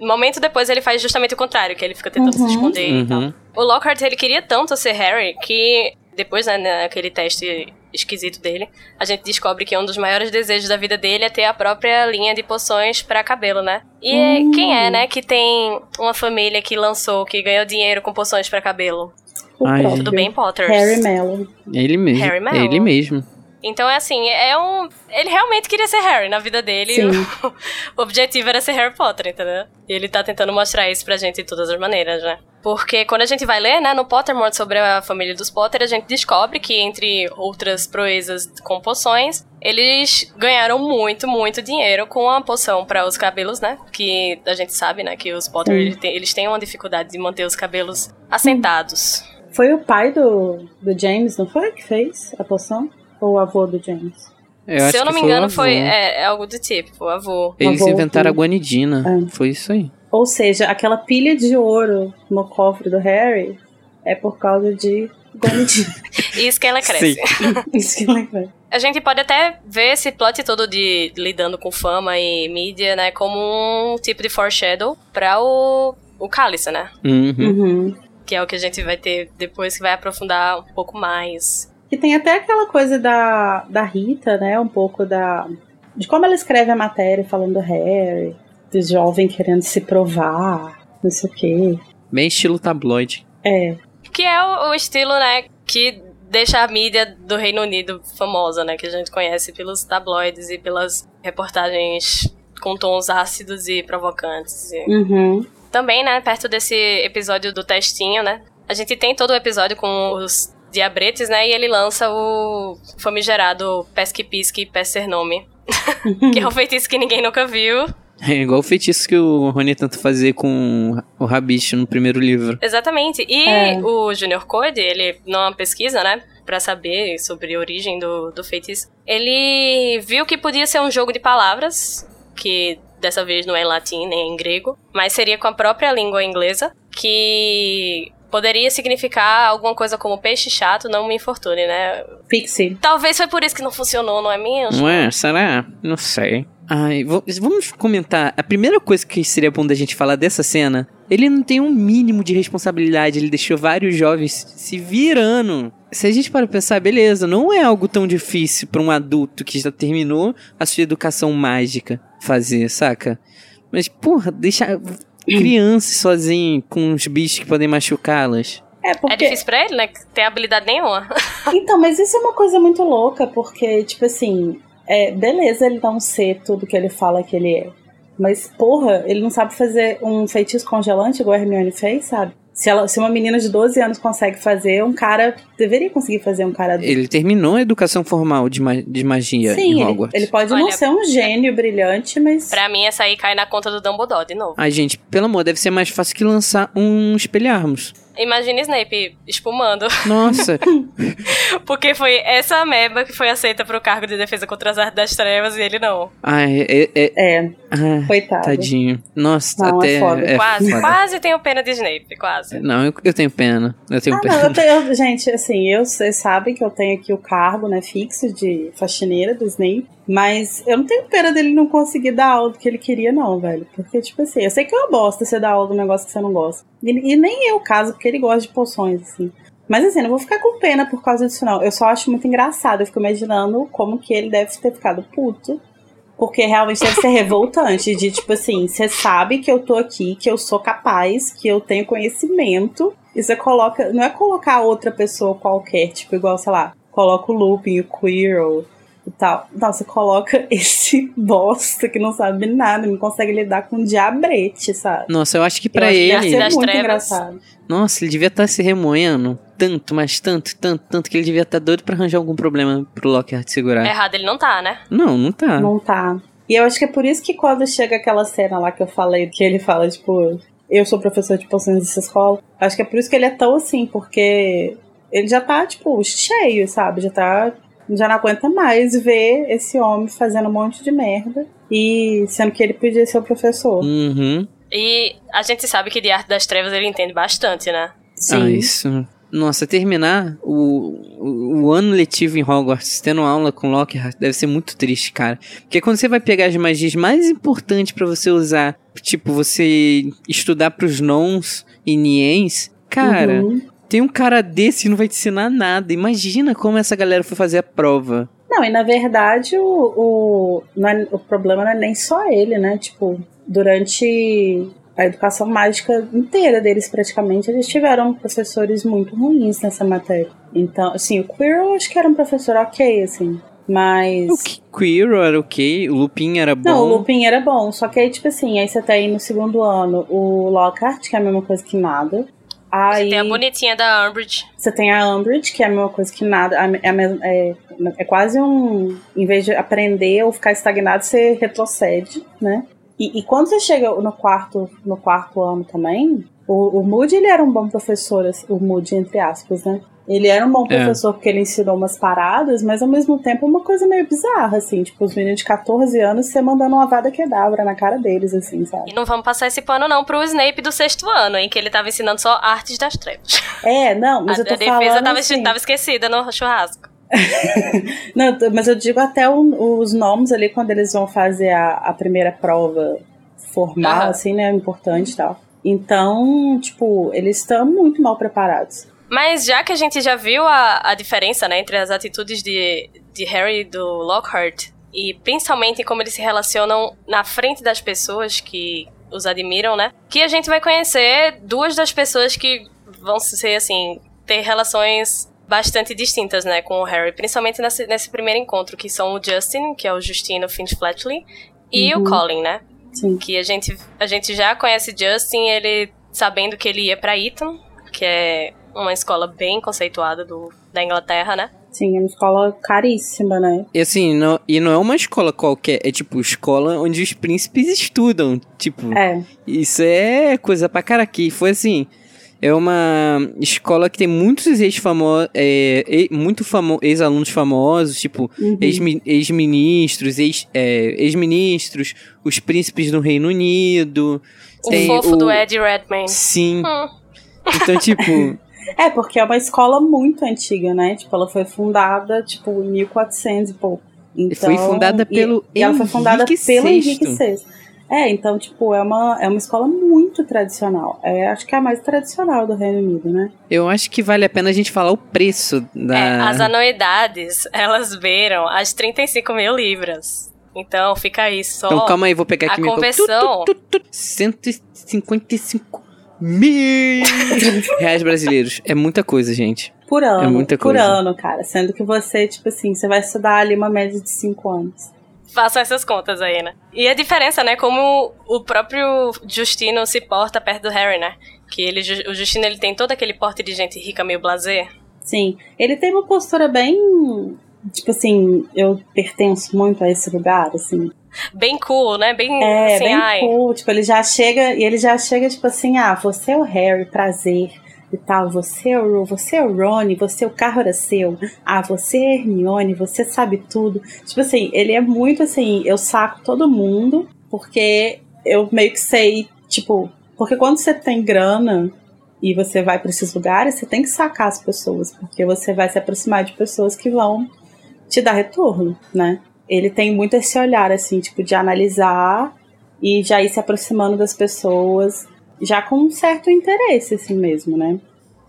Speaker 1: Momento depois ele faz justamente o contrário, que ele fica tentando
Speaker 2: Uhum.
Speaker 1: se esconder e tal.
Speaker 3: Uhum.
Speaker 1: O Lockhart, ele queria tanto ser Harry que depois, né, naquele teste esquisito dele, a gente descobre que um dos maiores desejos da vida dele é ter a própria linha de poções pra cabelo, né? E é-
Speaker 2: Hum.
Speaker 1: quem é, né, que tem uma família que lançou, que ganhou dinheiro com poções pra cabelo?
Speaker 2: O
Speaker 3: Ai,
Speaker 1: Tudo bem, Potters?
Speaker 2: Harry Mellon.
Speaker 3: Ele mesmo.
Speaker 1: Harry Mellon.
Speaker 3: Ele mesmo.
Speaker 1: Então é assim, é um. Ele realmente queria ser Harry na vida dele. O, objetivo era ser Harry Potter, entendeu? E ele tá tentando mostrar isso pra gente de todas as maneiras, né? Porque quando a gente vai ler, né, no Pottermore sobre a família dos Potter, a gente descobre que, entre outras proezas com poções, eles ganharam muito, muito dinheiro com a poção para os cabelos, né? Que a gente sabe, né, que os Potter, eles têm, eles têm uma dificuldade de manter os cabelos assentados.
Speaker 2: Foi o pai do, do James, não foi? Que fez a poção? Ou o avô do James?
Speaker 3: Eu
Speaker 1: Se eu não
Speaker 3: que
Speaker 1: me engano, foi é, é algo do tipo, o avô.
Speaker 3: Eles
Speaker 2: avô,
Speaker 3: inventaram a guanidina.
Speaker 2: É.
Speaker 3: Foi isso aí.
Speaker 2: Ou seja, aquela pilha de ouro no cofre do Harry é por causa de Guanidina.
Speaker 1: Isso que ela cresce.
Speaker 2: Isso que eu lembrei.
Speaker 1: A gente pode até ver esse plot todo de lidando com fama e mídia, né, como um tipo de foreshadow pra o, o Cálice, né?
Speaker 3: Uhum.
Speaker 2: Uhum.
Speaker 1: Que é o que a gente vai ter depois que vai aprofundar um pouco mais.
Speaker 2: E tem até aquela coisa da, da Rita, né? Um pouco da. De como ela escreve a matéria falando do Harry, do jovem querendo se provar, não sei o quê.
Speaker 3: Bem estilo tabloide.
Speaker 2: É.
Speaker 1: Que é o, o estilo, né, que deixa a mídia do Reino Unido famosa, né? Que a gente conhece pelos tabloides e pelas reportagens com tons ácidos e provocantes. E-
Speaker 2: Uhum.
Speaker 1: Também, né, perto desse episódio do testinho, né? A gente tem todo o episódio com os diabretes, né? E ele lança o famigerado Pesque Pisque Pesser Nome. que é um feitiço que ninguém nunca viu.
Speaker 3: É igual o feitiço que o Rony tenta fazer com o Rabicho no primeiro livro.
Speaker 1: Exatamente. E
Speaker 2: É.
Speaker 1: o Junior Code, ele, numa pesquisa, né? para saber sobre a origem do, do feitiço. Ele viu que podia ser um jogo de palavras, que dessa vez não é em latim nem em grego, mas seria com a própria língua inglesa, que poderia significar alguma coisa como peixe chato, não me infortune, né?
Speaker 2: Pixie.
Speaker 1: Talvez foi por isso que não funcionou, não é mesmo?
Speaker 3: Não é? Será? Não sei. Ai, vamos comentar. A primeira coisa que seria bom da gente falar dessa cena, ele não tem um mínimo de responsabilidade, ele deixou vários jovens se virando. Se a gente para pensar, beleza, não é algo tão difícil para um adulto que já terminou a sua educação mágica fazer, saca? Mas, porra, deixar crianças sozinho com os bichos que podem machucá-las.
Speaker 1: É, porque... é difícil pra ele, né? Que tem habilidade nenhuma.
Speaker 2: então, mas isso é uma coisa muito louca, porque, tipo assim, é, beleza ele não ser tudo que ele fala que ele é. Mas, porra, ele não sabe fazer um feitiço congelante igual a Hermione fez, sabe? Se, ela, se uma menina de 12 anos consegue fazer, um cara deveria conseguir fazer um cara
Speaker 3: Ele terminou a educação formal de, ma de magia
Speaker 2: Sim,
Speaker 3: em Hogwarts.
Speaker 2: Ele, ele pode Olha, não ser um gênio brilhante, mas.
Speaker 1: Pra mim, essa aí cai na conta do Dumbledore de novo.
Speaker 3: Ai, gente, pelo amor, deve ser mais fácil que lançar um espelharmos.
Speaker 1: Imagina Snape espumando.
Speaker 3: Nossa.
Speaker 1: Porque foi essa ameba que foi aceita pro cargo de defesa contra as artes das trevas e ele não.
Speaker 3: Ai, é. É.
Speaker 2: é. Ah, Coitado.
Speaker 3: Tadinho. Nossa, não, até. É foda.
Speaker 1: É quase, foda. quase tenho pena de Snape, quase.
Speaker 3: Não, eu, eu tenho pena. Eu tenho
Speaker 2: ah,
Speaker 3: pena.
Speaker 2: Não, eu tenho, gente, assim, eu, vocês sabem que eu tenho aqui o cargo, né, fixo de faxineira do Snape. Mas eu não tenho pena dele não conseguir dar aula do que ele queria, não, velho. Porque, tipo assim, eu sei que é uma bosta você dar aula do negócio que você não gosta. E, e nem é o caso, porque ele gosta de poções, assim. Mas assim, não vou ficar com pena por causa disso, não. Eu só acho muito engraçado. Eu fico imaginando como que ele deve ter ficado puto. Porque realmente deve ser revoltante. De tipo assim, você sabe que eu tô aqui, que eu sou capaz, que eu tenho conhecimento. E você coloca. Não é colocar outra pessoa qualquer, tipo, igual, sei lá, coloca o Lupin, o Quirrell e tal. Não, você coloca esse bosta que não sabe nada, não consegue lidar com diabrete, sabe?
Speaker 3: Nossa, eu acho que para ele.
Speaker 1: Deve ser
Speaker 3: muito
Speaker 1: trevas.
Speaker 3: engraçado. Nossa, ele devia estar tá se remoendo tanto, mas tanto, tanto, tanto que ele devia estar tá doido para arranjar algum problema pro Lockhart segurar.
Speaker 1: Errado ele não tá, né?
Speaker 3: Não, não tá.
Speaker 2: Não tá. E eu acho que é por isso que quando chega aquela cena lá que eu falei, que ele fala, tipo, eu sou professor de poções dessa escola, acho que é por isso que ele é tão assim, porque ele já tá, tipo, cheio, sabe? Já tá já não aguenta mais ver esse homem fazendo um monte de merda e sendo que ele podia ser o professor.
Speaker 3: Uhum.
Speaker 1: E a gente sabe que de arte das trevas ele entende bastante, né?
Speaker 2: Sim.
Speaker 3: Ah, isso. Nossa, terminar o, o, o, ano letivo em Hogwarts tendo aula com Lockhart deve ser muito triste, cara. Porque quando você vai pegar as magias mais importantes para você usar, tipo, você estudar pros nons e niens, cara, uhum. Tem um cara desse não vai te ensinar nada. Imagina como essa galera foi fazer a prova.
Speaker 2: Não, e na verdade o, o, é, o problema não é nem só ele, né? Tipo, durante a educação mágica inteira deles, praticamente, eles tiveram professores muito ruins nessa matéria. Então, assim, o Quirrell acho que era um professor ok, assim. Mas.
Speaker 3: O Quirrell era ok, o Lupin era bom.
Speaker 2: Não, o Lupin era bom. Só que aí, tipo assim, aí você tá aí no segundo ano o Lockhart, que é a mesma coisa que nada. Aí,
Speaker 1: você tem a bonitinha da Umbridge.
Speaker 2: Você tem a Umbridge, que é a mesma coisa que nada. É, é, é quase um. Em vez de aprender ou ficar estagnado, você retrocede, né? E, e quando você chega no quarto, no quarto ano também, o, o Moody ele era um bom professor, assim, o Moody, entre aspas, né? Ele era um bom é. professor é. porque ele ensinou umas paradas, mas ao mesmo tempo uma coisa meio bizarra, assim. Tipo, os meninos de 14 anos, você mandando uma vada quedabra na cara deles, assim, sabe?
Speaker 1: E não vamos passar esse pano não pro Snape do sexto ano, em que ele tava ensinando só artes das trevas.
Speaker 2: É, não, mas
Speaker 1: a,
Speaker 2: eu tô
Speaker 1: a
Speaker 2: falando
Speaker 1: defesa tava,
Speaker 2: assim...
Speaker 1: tava esquecida no churrasco.
Speaker 2: não, mas eu digo até o, os nomes ali quando eles vão fazer a, a primeira prova formal, uhum. assim, né? Importante e tal. Então, tipo, eles estão muito mal preparados.
Speaker 1: Mas já que a gente já viu a, a diferença né, entre as atitudes de, de Harry e do Lockhart, e principalmente como eles se relacionam na frente das pessoas que os admiram, né? Que a gente vai conhecer duas das pessoas que vão ser, assim, ter relações bastante distintas, né, com o Harry, principalmente nesse, nesse primeiro encontro, que são o Justin, que é o Justino Finch Fletchley, e uhum. o Colin, né?
Speaker 2: Sim.
Speaker 1: Que a gente, a gente já conhece Justin, ele sabendo que ele ia para Eton, que é uma escola bem conceituada do, da Inglaterra, né?
Speaker 2: Sim, é uma escola caríssima, né?
Speaker 3: E assim, não, e não é uma escola qualquer, é tipo escola onde os príncipes estudam. Tipo,
Speaker 2: é.
Speaker 3: isso é coisa pra cara aqui. Foi assim. É uma escola que tem muitos ex-famosos, é, muito famo ex-alunos famosos, tipo
Speaker 2: Uhum.
Speaker 3: ex-mi- ex-ministros, ex, é, ex-ministros, os príncipes do Reino Unido.
Speaker 1: O
Speaker 3: tem
Speaker 1: fofo do Ed Redmayne.
Speaker 3: Sim.
Speaker 1: Hum.
Speaker 3: Então, tipo,
Speaker 2: É, porque é uma escola muito antiga, né? Tipo, ela foi fundada, tipo, em 1400 e pouco. Então,
Speaker 3: Foi fundada
Speaker 2: e-
Speaker 3: pelo
Speaker 2: e, ela foi fundada
Speaker 3: Henrique
Speaker 2: pelo
Speaker 3: VI.
Speaker 2: Henrique VI. É, então, tipo, é uma, é uma escola muito tradicional. É, acho que é a mais tradicional do Reino Unido, né?
Speaker 3: eu acho que vale a pena a gente falar o preço da.
Speaker 1: É, as anuidades, elas beiram as 35 mil libras. Então fica aí só.
Speaker 3: Então calma aí, vou pegar aqui
Speaker 1: a
Speaker 3: meu
Speaker 1: conversão.
Speaker 3: 155 mil reais brasileiros. É muita coisa, gente.
Speaker 2: Por ano.
Speaker 3: É muita
Speaker 2: por
Speaker 3: coisa.
Speaker 2: ano, cara. Sendo que você, tipo assim, você vai estudar ali uma média de 5 anos.
Speaker 1: Façam essas contas aí, né? E a diferença, né? Como o próprio Justino se porta perto do Harry, né? Que ele, o Justino ele tem todo aquele porte de gente rica meio blazer.
Speaker 2: Sim. Ele tem uma postura bem. Tipo assim, eu pertenço muito a esse lugar, assim.
Speaker 1: Bem cool, né? Bem
Speaker 2: É,
Speaker 1: assim,
Speaker 2: bem
Speaker 1: ai.
Speaker 2: cool. Tipo, ele já chega, e ele já chega, tipo assim, ah, você é o Harry, prazer. E tal, você é o, você é o Ron, você o carro era seu. Ah, você é Hermione, você sabe tudo. Tipo assim, ele é muito assim, eu saco todo mundo, porque eu meio que sei, tipo, porque quando você tem grana e você vai para esses lugares, você tem que sacar as pessoas, porque você vai se aproximar de pessoas que vão te dar retorno, né? Ele tem muito esse olhar, assim, tipo, de analisar e já ir se aproximando das pessoas, já com um certo interesse, assim mesmo, né?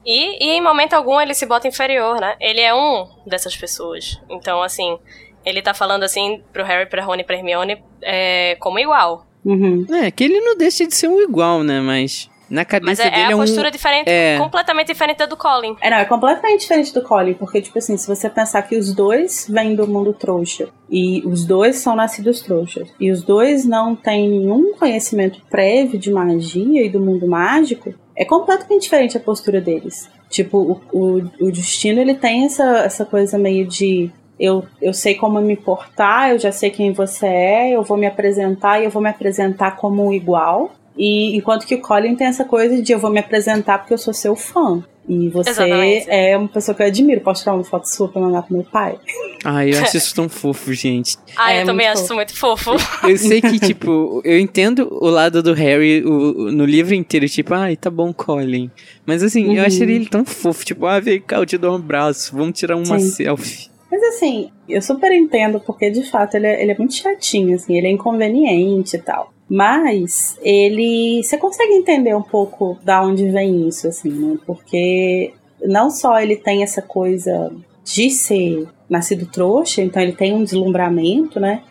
Speaker 1: E, e em momento algum ele se bota inferior, né? Ele é um dessas pessoas. Então, assim, ele tá falando assim pro Harry, pra Rony pra Hermione é, como igual.
Speaker 2: Uhum.
Speaker 3: É, que ele não deixa de ser um igual, né? Mas na
Speaker 1: Mas
Speaker 3: cabeça
Speaker 1: é, é
Speaker 3: dele é,
Speaker 1: a
Speaker 3: um.
Speaker 1: postura diferente,
Speaker 3: é.
Speaker 1: completamente diferente da do Colin.
Speaker 2: É, não, é completamente diferente do Colin, porque, tipo assim, se você pensar que os dois vêm do mundo trouxa, e os dois são nascidos trouxas, e os dois não têm nenhum conhecimento prévio de magia e do mundo mágico, é completamente diferente a postura deles. Tipo, o, o, o Destino, ele tem essa, essa coisa meio de eu, eu sei como me portar, eu já sei quem você é, eu vou me apresentar e eu vou me apresentar como um igual. E enquanto que o Colin tem essa coisa de eu vou me apresentar porque eu sou seu fã. E você
Speaker 1: Exatamente.
Speaker 2: é uma pessoa que eu admiro. Posso tirar uma foto sua pra mandar pro meu pai?
Speaker 3: Ai, eu acho isso tão fofo, gente.
Speaker 1: Ah,
Speaker 2: É
Speaker 1: eu também acho isso muito fofo.
Speaker 3: Eu sei que, tipo, eu entendo o lado do Harry o- no livro inteiro, tipo, ai, tá bom, Colin. Mas assim, eu
Speaker 2: Uhum.
Speaker 3: acharia ele tão fofo, tipo, ah, vem cá, eu te dou um abraço, vamos tirar uma
Speaker 2: Sim.
Speaker 3: selfie.
Speaker 2: Mas assim, eu super entendo, porque de fato ele é, ele é muito chatinho, assim, ele é inconveniente e tal. Mas ele. Você consegue entender um pouco da onde vem isso, assim, né? Porque não só ele tem essa coisa de ser nascido trouxa, então ele tem um deslumbramento, né?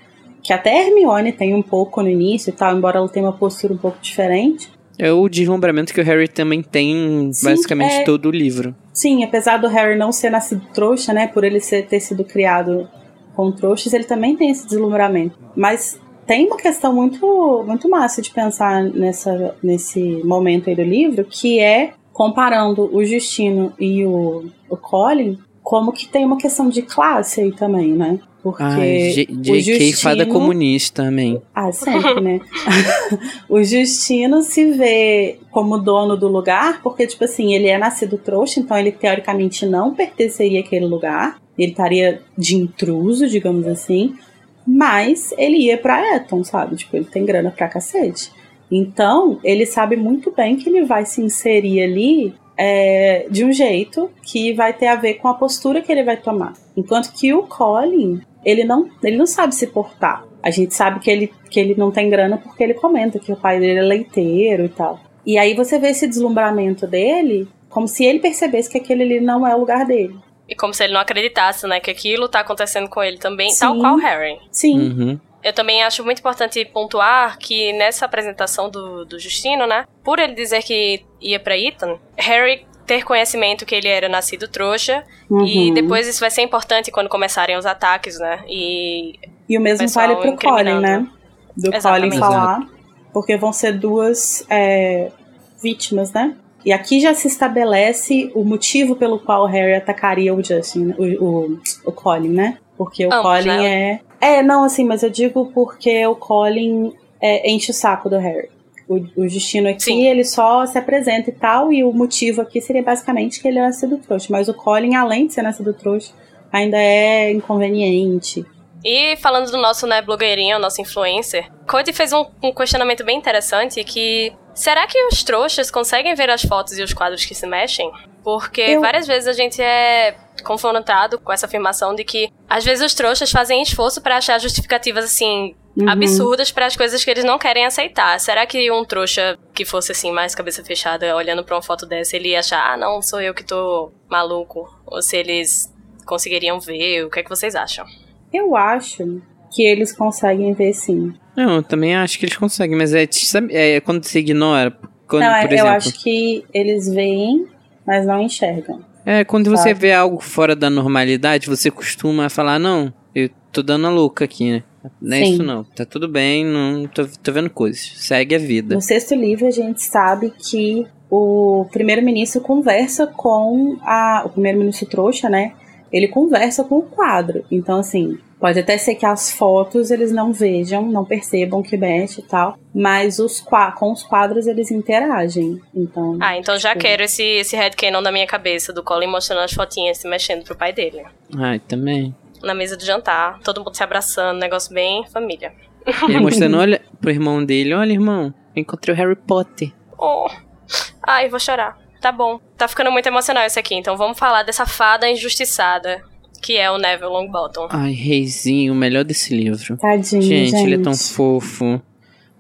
Speaker 2: Que até Hermione tem um pouco no início e tal, embora ela tenha uma postura um pouco diferente.
Speaker 3: É o deslumbramento que o Harry também tem,
Speaker 2: Sim,
Speaker 3: basicamente,
Speaker 2: é.
Speaker 3: todo o livro.
Speaker 2: Sim, apesar do Harry não ser nascido trouxa, né? Por ele ser, ter sido criado com trouxas, ele também tem esse deslumbramento. Mas tem uma questão muito, muito massa de pensar nessa, nesse momento aí do livro, que é comparando o Justino e o, o Colin, como que tem uma questão de classe aí também, né? Porque
Speaker 3: Ai, J-
Speaker 2: o
Speaker 3: JK fada
Speaker 2: Justino-
Speaker 3: comunista, amém.
Speaker 2: ah, sempre, né? o Justino se vê como dono do lugar, porque, tipo assim, ele é nascido trouxa, então ele teoricamente não pertenceria àquele lugar. Ele estaria de intruso, digamos assim. Mas ele ia pra Eton, sabe? Tipo, ele tem grana pra cacete. Então, ele sabe muito bem que ele vai se inserir ali é, de um jeito que vai ter a ver com a postura que ele vai tomar. Enquanto que o Colin, ele não, ele não sabe se portar. A gente sabe que ele, que ele não tem grana porque ele comenta que o pai dele é leiteiro e tal. E aí você vê esse deslumbramento dele como se ele percebesse que aquele ali não é o lugar dele.
Speaker 1: E como se ele não acreditasse, né? Que aquilo tá acontecendo com ele também,
Speaker 2: Sim.
Speaker 1: tal qual Harry.
Speaker 2: Sim,
Speaker 3: Uhum.
Speaker 1: Eu também acho muito importante pontuar que nessa apresentação do, do Justino, né? Por ele dizer que ia pra Eton, Harry ter conhecimento que ele era nascido trouxa. E
Speaker 2: Uhum.
Speaker 1: depois isso vai ser importante quando começarem os ataques, né? E
Speaker 2: E o mesmo vale pro Colin, né? Do
Speaker 1: Exatamente.
Speaker 2: Colin falar. Porque vão ser duas é, vítimas, né? E aqui já se estabelece o motivo pelo qual o Harry atacaria o Justin, o, o, o Colin, né? Porque o
Speaker 1: Ambos,
Speaker 2: Colin
Speaker 1: né?
Speaker 2: é. É, não, assim, mas eu digo porque o Colin é, enche o saco do Harry. O, o destino aqui,
Speaker 1: Sim.
Speaker 2: ele só se apresenta e tal, e o motivo aqui seria basicamente que ele é nascido trouxa. Mas o Colin, além de ser nascido trouxa, ainda é inconveniente.
Speaker 1: E falando do nosso, né, blogueirinho, nosso influencer, Cody fez um, um questionamento bem interessante que será que os trouxas conseguem ver as fotos e os quadros que se mexem? Porque
Speaker 2: Eu-
Speaker 1: várias vezes a gente é confrontado com essa afirmação de que às vezes os trouxas fazem esforço pra achar justificativas assim
Speaker 2: Uhum.
Speaker 1: absurdas para as coisas que eles não querem aceitar. Será que um trouxa que fosse assim mais cabeça fechada olhando pra uma foto dessa, ele ia achar: "Ah, não, sou eu que tô maluco"? Ou se eles conseguiriam ver? O que é que vocês acham?
Speaker 2: Eu acho que eles conseguem ver sim.
Speaker 3: Não, eu também acho que eles conseguem, mas é, sabe, é quando você ignora. Quando,
Speaker 2: não, é,
Speaker 3: por
Speaker 2: eu
Speaker 3: exemplo,
Speaker 2: acho que eles veem, mas não enxergam.
Speaker 3: É, quando você
Speaker 2: Sabe?
Speaker 3: vê algo fora da normalidade, você costuma falar, não, eu tô dando a louca aqui, né? Não é
Speaker 2: Sim.
Speaker 3: isso não, tá tudo bem, não tô, tô vendo coisas. Segue a vida.
Speaker 2: No sexto livro, a gente sabe que o primeiro-ministro conversa com a. O primeiro-ministro trouxa, né? Ele conversa com o quadro. Então, assim, pode até ser que as fotos eles não vejam, não percebam que mexe e tal. Mas os, com os quadros eles interagem. Então.
Speaker 1: Ah, então já
Speaker 2: tipo,
Speaker 1: quero esse, esse headcanon da minha cabeça, do Colin mostrando as fotinhas se mexendo pro pai dele.
Speaker 3: Ai, também.
Speaker 1: Na mesa de jantar, todo mundo se abraçando, negócio bem família.
Speaker 3: Ele mostrando, olha, pro irmão dele, olha, irmão, encontrei o Harry Potter.
Speaker 1: Oh. Ai, vou chorar. Tá bom. Tá ficando muito emocional esse aqui, então vamos falar dessa fada injustiçada, que é o Neville Longbottom.
Speaker 3: Ai, reizinho, o melhor desse livro.
Speaker 2: Tadinho,
Speaker 3: Gente,
Speaker 2: gente.
Speaker 3: ele é tão fofo.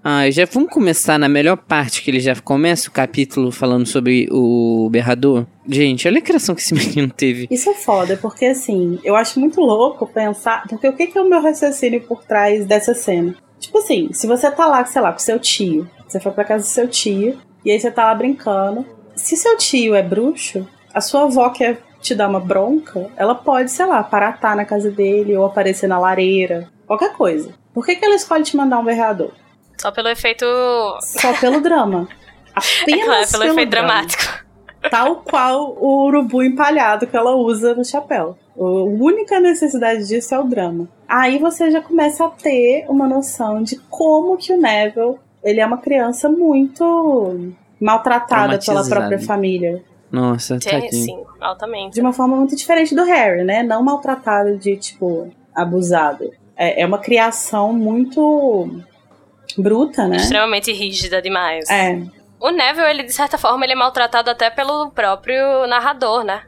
Speaker 3: Ai, já vamos começar na melhor parte que ele já começa o capítulo falando sobre o berrador. Gente, olha a criação que esse menino teve.
Speaker 2: Isso é foda, porque assim, eu acho muito louco pensar. Porque o que, que é o meu raciocínio por trás dessa cena? Tipo assim, se você tá lá, sei lá, com seu tio, você foi pra casa do seu tio, e aí você tá lá brincando. Se seu tio é bruxo, a sua avó quer te dar uma bronca, ela pode, sei lá, paratar na casa dele ou aparecer na lareira, qualquer coisa. Por que, que ela escolhe te mandar um berrador?
Speaker 1: Só pelo efeito.
Speaker 2: Só pelo drama.
Speaker 1: É
Speaker 2: Apenas
Speaker 1: claro, pelo efeito
Speaker 2: drama.
Speaker 1: dramático.
Speaker 2: Tal qual o urubu empalhado que ela usa no chapéu. A única necessidade disso é o drama. Aí você já começa a ter uma noção de como que o Neville, ele é uma criança muito maltratada pela própria família.
Speaker 3: Nossa,
Speaker 1: Sim,
Speaker 3: tadinho.
Speaker 1: sim, altamente.
Speaker 2: De uma forma muito diferente do Harry, né? Não maltratado de, tipo, abusado. É, é uma criação muito bruta, né?
Speaker 1: Extremamente rígida demais.
Speaker 2: É,
Speaker 1: O Neville, ele, de certa forma, ele é maltratado até pelo próprio narrador, né?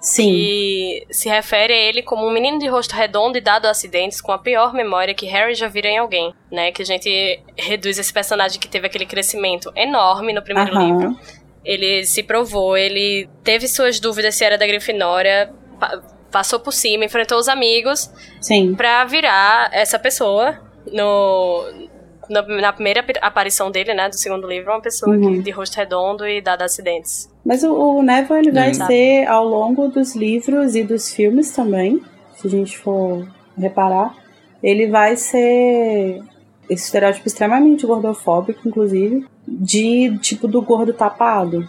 Speaker 2: Sim.
Speaker 1: Que se refere a ele como um menino de rosto redondo e dado a acidentes com a pior memória que Harry já vira em alguém, né? Que a gente reduz esse personagem que teve aquele crescimento enorme no primeiro
Speaker 2: Aham.
Speaker 1: livro. Ele se provou, ele teve suas dúvidas se era da Grifinória, pa- passou por cima, enfrentou os amigos
Speaker 2: Sim.
Speaker 1: pra virar essa pessoa no na, primeira ap- aparição dele, né, do segundo livro, uma pessoa
Speaker 2: Uhum.
Speaker 1: que- de rosto redondo e dada a acidentes.
Speaker 2: Mas o, o Neville ele vai
Speaker 3: Hum.
Speaker 2: ser ao longo dos livros e dos filmes também, se a gente for reparar, ele vai ser esse estereótipo extremamente gordofóbico, inclusive, de tipo do gordo tapado,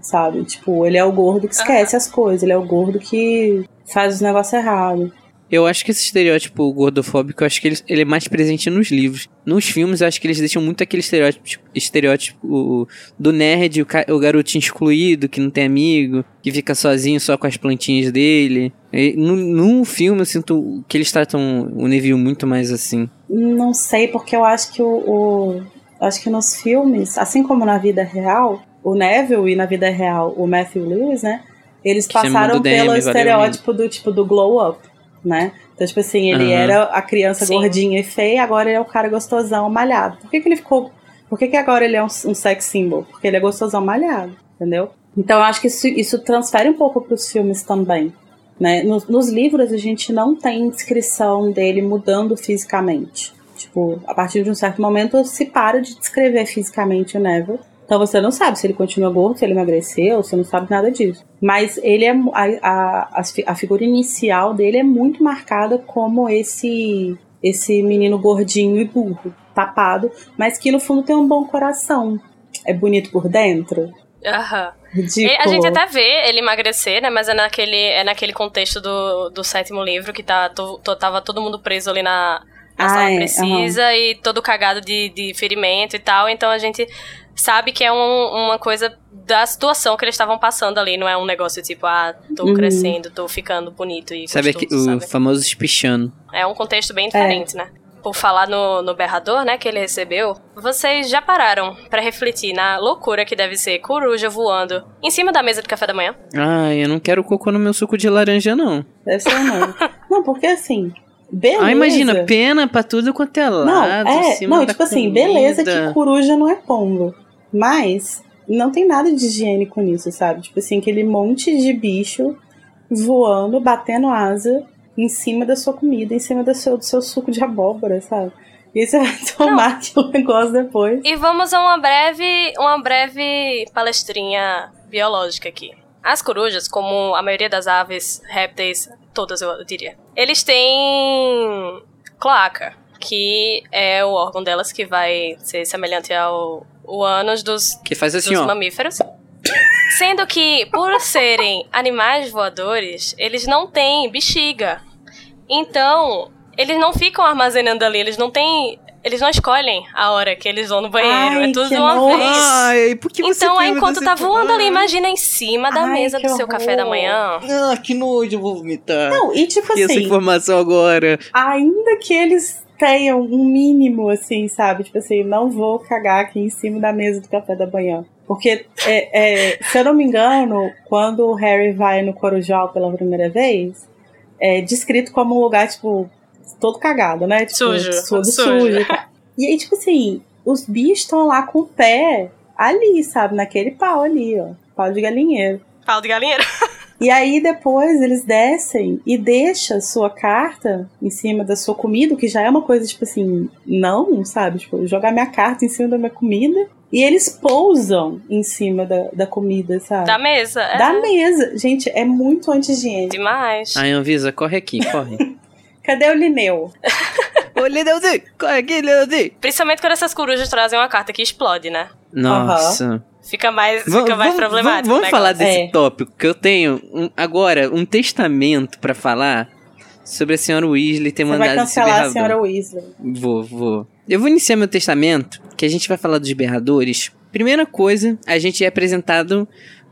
Speaker 2: sabe? Tipo, ele é o gordo que esquece as coisas, ele é o gordo que faz os negócios errados.
Speaker 3: Eu acho que esse estereótipo gordofóbico, eu acho que ele, ele é mais presente nos livros. Nos filmes, eu acho que eles deixam muito aquele estereótipo, estereótipo do nerd, o, o garotinho excluído, que não tem amigo, que fica sozinho só com as plantinhas dele. E no, no filme, eu sinto que eles tratam o Neville muito mais assim.
Speaker 2: Não sei, porque eu acho que o, o- acho que nos filmes, assim como na vida real, o Neville e na vida real o Matthew Lewis, né? Eles
Speaker 3: Que
Speaker 2: passaram
Speaker 3: DM,
Speaker 2: pelo estereótipo do tipo do glow up, né? Então, tipo assim, ele
Speaker 3: Aham.
Speaker 2: era a criança
Speaker 1: Sim.
Speaker 2: gordinha e feia, agora ele é o cara gostosão, malhado. Por que, que ele ficou. Por que, que agora ele é um, um sex symbol? Porque ele é gostosão malhado, entendeu? Então eu acho que isso, isso transfere um pouco pros filmes também. Né? Nos, nos livros a gente não tem descrição dele mudando fisicamente. Tipo, a partir de um certo momento se para de descrever fisicamente o Neville. Então você não sabe se ele continua gordo, se ele emagreceu, você não sabe nada disso. Mas ele é a, a, a figura inicial dele é muito marcada como esse esse menino gordinho e burro, tapado, mas que no fundo tem um bom coração. É bonito por dentro.
Speaker 1: Aham.
Speaker 2: Ridículo.
Speaker 1: A gente até vê ele emagrecer, né? Mas é naquele, é naquele contexto do, do sétimo livro que tá, to, to- tava todo mundo preso ali na, a
Speaker 2: Ah,
Speaker 1: sala
Speaker 2: é,
Speaker 1: precisa e todo cagado de, de ferimento e tal. Então a gente sabe que é um- uma coisa da situação que eles estavam passando ali. Não é um negócio tipo, ah, tô
Speaker 2: Uhum.
Speaker 1: crescendo, tô ficando bonito e
Speaker 3: Sabe
Speaker 1: gostoso,
Speaker 3: o
Speaker 1: sabe?
Speaker 3: famoso espichando.
Speaker 1: É um contexto bem diferente, né? Por falar no, no berrador, né, que ele recebeu, vocês já pararam pra refletir na loucura que deve ser coruja voando em cima da mesa do café da manhã?
Speaker 3: Ai, eu não quero cocô no meu suco de laranja, não.
Speaker 2: Deve ser não. não, porque assim, beleza.
Speaker 3: Ah, imagina, pena pra tudo quanto é lado.
Speaker 2: Não,
Speaker 3: em
Speaker 2: é,
Speaker 3: cima
Speaker 2: não,
Speaker 3: da
Speaker 2: tipo assim,
Speaker 3: comida.
Speaker 2: beleza que coruja não é pombo. Mas não tem nada de higiênico nisso, sabe? Tipo assim, aquele monte de bicho voando, batendo asa em cima da sua comida, em cima do seu, do seu suco de abóbora, sabe? E aí você vai tomar aquele negócio depois.
Speaker 1: E vamos a uma breve, uma breve palestrinha biológica aqui. As corujas, como a maioria das aves, répteis, todas eu diria, eles têm cloaca, que é o órgão delas que vai ser semelhante ao o ânus dos,
Speaker 3: Que faz assim,
Speaker 1: dos
Speaker 3: ó.
Speaker 1: mamíferos. Sendo que, por serem animais voadores, eles não têm bexiga. Então, eles não ficam armazenando ali, eles não têm. Eles não escolhem a hora que eles vão no banheiro.
Speaker 2: Ai,
Speaker 1: é tudo de uma vez.
Speaker 3: Ai, por que você
Speaker 1: Então, aí,
Speaker 3: pergunta
Speaker 1: enquanto tá voando ali, imagina em cima da
Speaker 2: Ai,
Speaker 1: mesa do seu café da
Speaker 2: horror.
Speaker 1: manhã.
Speaker 3: Ah, que nojo, eu vou vomitar.
Speaker 2: Não, e tipo
Speaker 3: E essa
Speaker 2: assim,
Speaker 3: informação agora.
Speaker 2: ainda que eles tenham um mínimo, assim, sabe? Tipo assim, não vou cagar aqui em cima da mesa do café da manhã. Porque, é, é, se eu não me engano, quando o Harry vai no Corujal pela primeira vez, é descrito como um lugar, tipo, todo cagado, né? Tipo,
Speaker 1: Sujo,
Speaker 2: Todo
Speaker 1: sujo.
Speaker 2: sujo. e. E aí, tipo assim, os bichos estão lá com o pé ali, sabe? Naquele pau ali, ó. Pau de galinheiro.
Speaker 1: Pau de galinheiro.
Speaker 2: E aí depois eles descem e deixa sua carta em cima da sua comida, o que já é uma coisa tipo assim, não, sabe? Tipo, jogar minha carta em cima da minha comida. E eles pousam em cima da, da comida, sabe?
Speaker 1: Da mesa. É.
Speaker 2: Da mesa. Gente, é muito anti-higiênico.
Speaker 1: Demais.
Speaker 3: Ai, Anvisa, corre aqui, corre.
Speaker 2: Cadê o Lineu?
Speaker 3: Ô, Lineuzinho, corre aqui, Lineuzinho.
Speaker 1: Principalmente quando essas corujas trazem uma carta que explode, né?
Speaker 3: Nossa.
Speaker 1: Fica mais,
Speaker 3: Va-
Speaker 1: fica mais problemático.
Speaker 3: Vamos,
Speaker 1: o
Speaker 3: falar desse
Speaker 2: É.
Speaker 3: tópico, que eu tenho um- agora um testamento pra falar sobre a senhora Weasley ter
Speaker 2: Você vai
Speaker 3: mandado esse
Speaker 2: cancelar a senhora Weasley.
Speaker 3: Vou, vou. Eu vou iniciar meu testamento, que a gente vai falar dos berradores. Primeira coisa, a gente é apresentado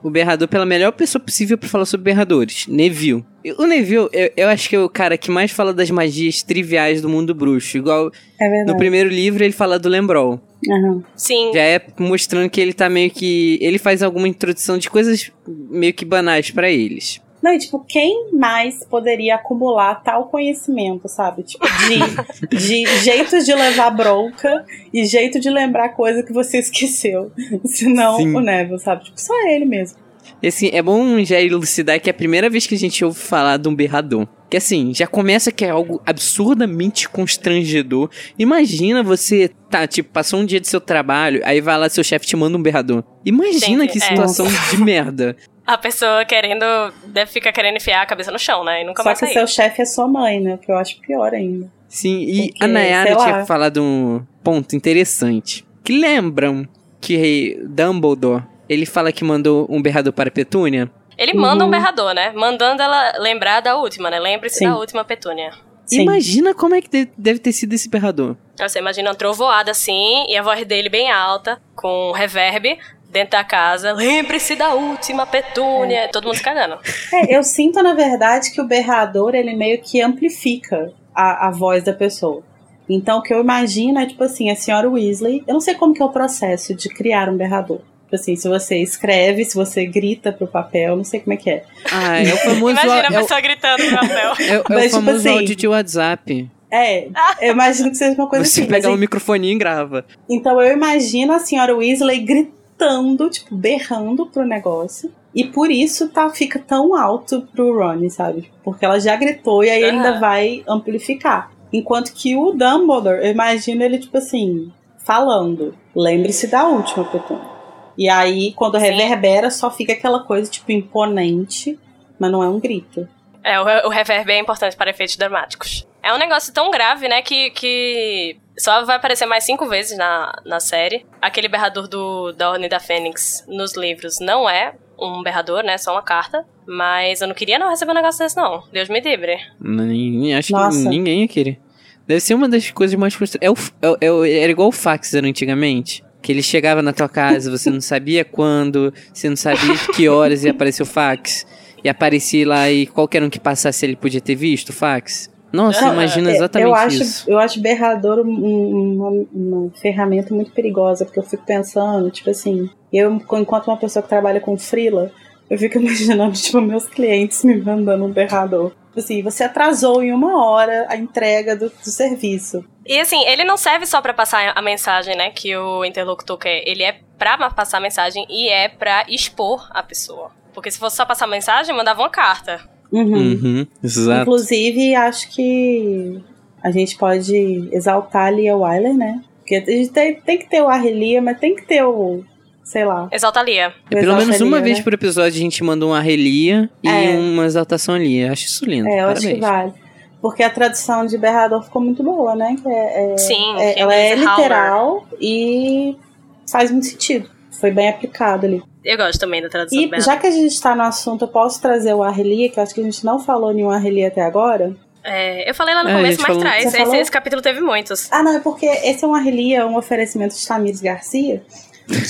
Speaker 3: o berrador pela melhor pessoa possível pra falar sobre berradores, Neville. O Neville, eu, eu acho que é o cara que mais fala das magias triviais do mundo bruxo. Igual
Speaker 2: É
Speaker 3: no primeiro livro ele fala do Lembrol.
Speaker 2: Aham.
Speaker 1: Sim.
Speaker 3: Já é mostrando que ele tá meio que. Ele faz alguma introdução de coisas meio que banais pra eles.
Speaker 2: Não, e tipo, quem mais poderia acumular tal conhecimento, sabe? Tipo, de, de jeitos de levar bronca e jeito de lembrar coisa que você esqueceu. Senão
Speaker 3: Sim.
Speaker 2: o Neville, sabe? Tipo, só ele mesmo.
Speaker 3: E assim, é bom já elucidar que é a primeira vez que a gente ouve falar de um berrador. Que assim, já começa que é algo absurdamente constrangedor. Imagina você, tá, tipo, passou um dia do seu trabalho, aí vai lá, seu chefe te manda um berrador. Imagina
Speaker 1: Gente,
Speaker 3: que
Speaker 1: é.
Speaker 3: situação de merda.
Speaker 1: A pessoa querendo. Deve ficar querendo enfiar a cabeça no chão, né? E nunca
Speaker 2: Só
Speaker 1: mais
Speaker 2: que
Speaker 1: sair.
Speaker 2: seu chefe é sua mãe, né? O que eu acho pior ainda.
Speaker 3: Sim, e
Speaker 2: Porque,
Speaker 3: a Nayara tinha falado um ponto interessante. Que lembram que Dumbledore, ele fala que mandou um berrador para Petúnia?
Speaker 1: Ele manda um
Speaker 2: Uhum.
Speaker 1: berrador, né? Mandando ela lembrar da última, né? Lembre-se da última petúnia.
Speaker 2: Sim.
Speaker 3: Imagina como é que de- deve ter sido esse berrador.
Speaker 1: Você imagina uma trovoada assim, e a voz dele bem alta, com reverb, dentro da casa. Lembre-se da última petúnia. Todo mundo se cagando.
Speaker 2: É, eu sinto, na verdade, que o berrador, ele meio que amplifica a, a voz da pessoa. Então, o que eu imagino é, tipo assim, a senhora Weasley... Eu não sei como que é o processo de criar um berrador. Tipo assim, se você escreve, se você grita pro papel, eu não sei como é que é.
Speaker 3: Ah, é o famoso,
Speaker 1: Imagina a
Speaker 3: é
Speaker 1: pessoa gritando no papel.
Speaker 3: é o- é o
Speaker 2: Mas, tipo
Speaker 3: famoso
Speaker 2: assim,
Speaker 3: áudio de WhatsApp.
Speaker 2: É, eu imagino que seja uma coisa
Speaker 3: Você
Speaker 2: assim.
Speaker 3: pega
Speaker 2: mas
Speaker 3: um microfoninho e grava.
Speaker 2: Então eu imagino a senhora Weasley gritando, tipo, berrando pro negócio. E por isso tá, fica tão alto pro Ron, sabe? Porque ela já gritou e aí ele ainda vai amplificar. Enquanto que o Dumbledore, eu imagino ele, tipo assim, falando. Lembre-se da última, Petúnia. E aí, quando
Speaker 1: Sim.
Speaker 2: reverbera, só fica aquela coisa, tipo, imponente, mas não é um grito.
Speaker 1: É, o, o reverb é importante para efeitos dramáticos. É um negócio tão grave, né, que, que só vai aparecer mais cinco vezes na, na série. Aquele berrador do, da Ordem da Fênix nos livros não é um berrador, né, só uma carta. Mas eu não queria não receber um negócio desse, não. Deus me livre.
Speaker 3: Nem- acho
Speaker 2: Nossa.
Speaker 3: que ninguém ia querer. Deve ser uma das coisas mais frustrantes. É o, é, o- era igual o fax era antigamente. Que ele chegava na tua casa, você não sabia quando, você não sabia que horas ia aparecer o fax. E aparecia lá e qualquer um que passasse ele podia ter visto o fax. Nossa,
Speaker 1: Não,
Speaker 3: imagina
Speaker 2: É,
Speaker 3: exatamente
Speaker 2: eu acho,
Speaker 3: isso.
Speaker 2: Eu acho berrador um- um- uma, uma ferramenta muito perigosa, porque eu fico pensando, tipo assim, eu, enquanto uma pessoa que trabalha com frila, eu fico imaginando, tipo, meus clientes me mandando um berrador. Tipo Assim, você atrasou em uma hora a entrega do, do serviço.
Speaker 1: E assim, ele não serve só pra passar a mensagem, né, que o interlocutor quer. Ele é pra ma- passar a mensagem e é pra expor a pessoa. Porque se fosse só passar a mensagem, mandava uma carta.
Speaker 2: Uhum.
Speaker 3: Uhum, exato.
Speaker 2: Inclusive, acho que a gente pode exaltar a Lia Wyler, né? Porque a gente tem, tem que ter o Arrelia, mas tem que ter o, sei lá,
Speaker 1: Exalta Lia.
Speaker 3: É, pelo menos uma vez
Speaker 2: né?
Speaker 3: por episódio a gente manda uma relia e
Speaker 2: É.
Speaker 3: uma exaltação ali. Eu acho isso lindo.
Speaker 2: É, eu acho
Speaker 3: Parabéns.
Speaker 2: que vale. Porque a tradução de berrador ficou muito boa, né? Que é, é-
Speaker 1: Sim,
Speaker 2: é- ela é
Speaker 1: Howler.
Speaker 2: literal e faz muito sentido. Foi bem aplicado ali.
Speaker 1: Eu gosto também da tradução
Speaker 2: E
Speaker 1: do Bernardo.
Speaker 2: já que a gente tá no assunto, eu posso trazer o Arrelia, que eu acho que a gente não falou nenhum Arrelia até agora.
Speaker 1: É, eu falei lá no
Speaker 3: É,
Speaker 1: começo, mas
Speaker 3: falou-
Speaker 1: traz. Esse,
Speaker 2: falou?
Speaker 1: esse capítulo teve muitos.
Speaker 2: Ah, não, é porque esse é um Arrelia, um oferecimento de Tamires Garcia,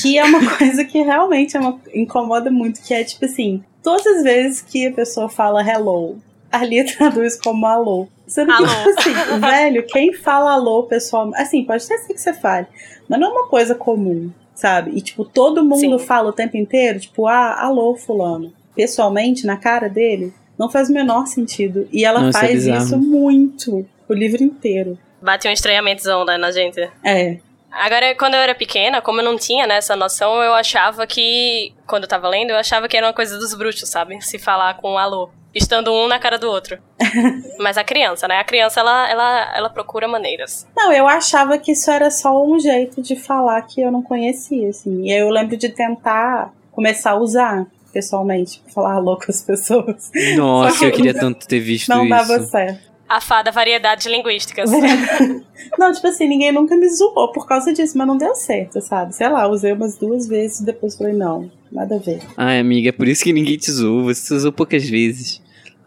Speaker 2: que é uma coisa que realmente é uma- incomoda muito, que é tipo assim, todas as vezes que a pessoa fala hello, a Arlia traduz como alô. Sendo que,
Speaker 1: Alô.
Speaker 2: tipo assim, velho, quem fala alô, pessoal, assim, pode até ser que você fale, mas não é uma coisa comum, sabe? E, tipo, todo mundo
Speaker 1: Sim.
Speaker 2: fala o tempo inteiro, tipo, ah, alô, fulano. Pessoalmente, na cara dele, não faz o menor sentido. E ela
Speaker 3: Não, isso é
Speaker 2: faz
Speaker 3: bizarro.
Speaker 2: isso muito, o livro inteiro.
Speaker 1: Bate um estranhamentozão né, na gente.
Speaker 2: É,
Speaker 1: Agora, quando eu era pequena, como eu não tinha né, essa noção, eu achava que. Quando eu tava lendo, eu achava que era uma coisa dos bruxos, sabe? Se falar com um alô. Estando um na cara do outro. Mas a criança, né? A criança, ela, ela, ela procura maneiras.
Speaker 2: Não, eu achava que isso era só um jeito de falar que eu não conhecia, assim. E aí eu lembro de tentar começar a usar pessoalmente, pra falar alô com as pessoas.
Speaker 3: Nossa, eu queria tanto ter visto
Speaker 2: Não
Speaker 3: isso.
Speaker 2: dava certo.
Speaker 1: A fada variedades linguísticas.
Speaker 2: Não, tipo assim, ninguém nunca me zoou por causa disso, mas não deu certo, sabe? Sei lá, usei umas duas vezes e depois falei, não, nada a ver.
Speaker 3: Ai, amiga, é por isso que ninguém te zoou. Você usou poucas vezes.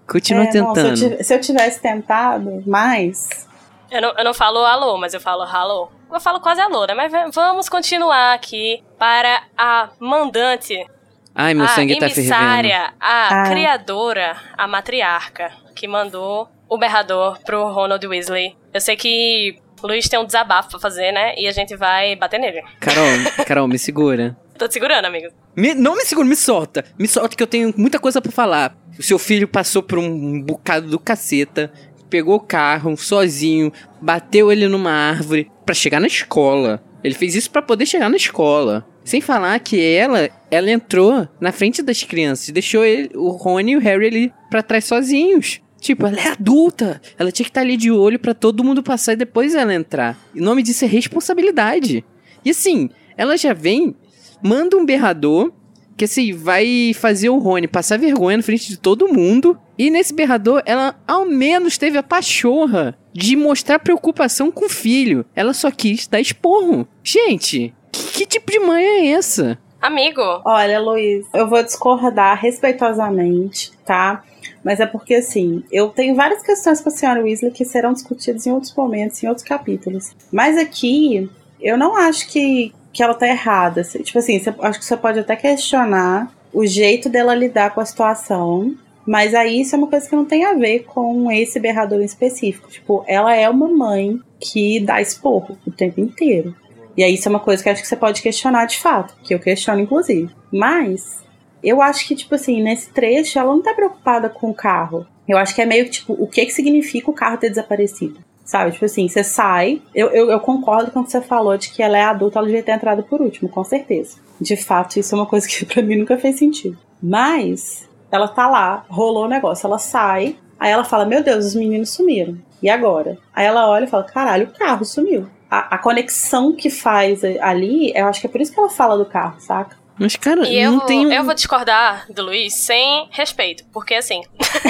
Speaker 3: Continua
Speaker 2: É, não, se, eu
Speaker 3: tentando.
Speaker 2: se eu tivesse tentado mais.
Speaker 1: Eu não, eu não falo alô, mas eu falo alô. Eu falo quase alô, né? Mas vamos continuar aqui para a mandante,
Speaker 3: Ai, meu
Speaker 1: a
Speaker 3: sangue tá fervendo.
Speaker 1: emissária, a
Speaker 2: Ah.
Speaker 1: criadora, a matriarca, que mandou o berrador pro Ronald Weasley. Eu sei que o Luiz tem um desabafo pra fazer, né? E a gente vai bater nele.
Speaker 3: Carol, Carol, me segura.
Speaker 1: Tô te segurando, amigo.
Speaker 3: Me- não me segura, me solta. Me solta que eu tenho muita coisa pra falar. O seu filho passou por um bocado do caceta, pegou o carro sozinho, bateu ele numa árvore pra chegar na escola. Ele fez isso pra poder chegar na escola. Sem falar que ela, ela entrou na frente das crianças, deixou ele, o Rony e o Harry ali pra trás sozinhos. Tipo, ela é adulta. Ela tinha que estar ali de olho pra todo mundo passar e depois ela entrar. E o nome disso é responsabilidade. E assim, ela já vem manda um berrador que assim vai fazer o Rony passar vergonha na frente de todo mundo. E nesse berrador, ela ao menos teve a pachorra de mostrar preocupação com o filho. Ela só quis dar esporro. Gente, que, que tipo de mãe é essa?
Speaker 1: Amigo,
Speaker 2: Olha, Luiz, eu vou discordar respeitosamente, tá? Mas é porque, assim, eu tenho várias questões com a senhora Weasley que serão discutidas em outros momentos, em outros capítulos. Mas aqui, eu não acho que, que ela tá errada. Tipo assim, você- acho que você pode até questionar o jeito dela lidar com a situação. Mas aí isso é uma coisa que não tem a ver com esse berrador em específico. Tipo, ela é uma mãe que dá esporro o tempo inteiro. E aí isso é uma coisa que acho que você pode questionar de fato, que eu questiono inclusive. Mas eu acho que, tipo assim, nesse trecho ela não tá preocupada com o carro. Eu acho que é meio que, tipo, o que que significa o carro ter desaparecido? Sabe? Tipo assim, você sai. Eu, eu, eu concordo com o que você falou de que ela é adulta, ela devia ter entrado por último, com certeza. De fato, isso é uma coisa que pra mim nunca fez sentido. Mas ela tá lá, rolou o negócio, ela sai, aí ela fala: Meu Deus, os meninos sumiram. E agora? Aí ela olha e fala: Caralho, o carro sumiu. A, a conexão que faz ali, eu acho que é por isso que ela fala do carro, saca?
Speaker 3: Mas, cara,
Speaker 1: E eu,
Speaker 3: não tem um...
Speaker 1: eu vou discordar do Luiz sem respeito, porque assim,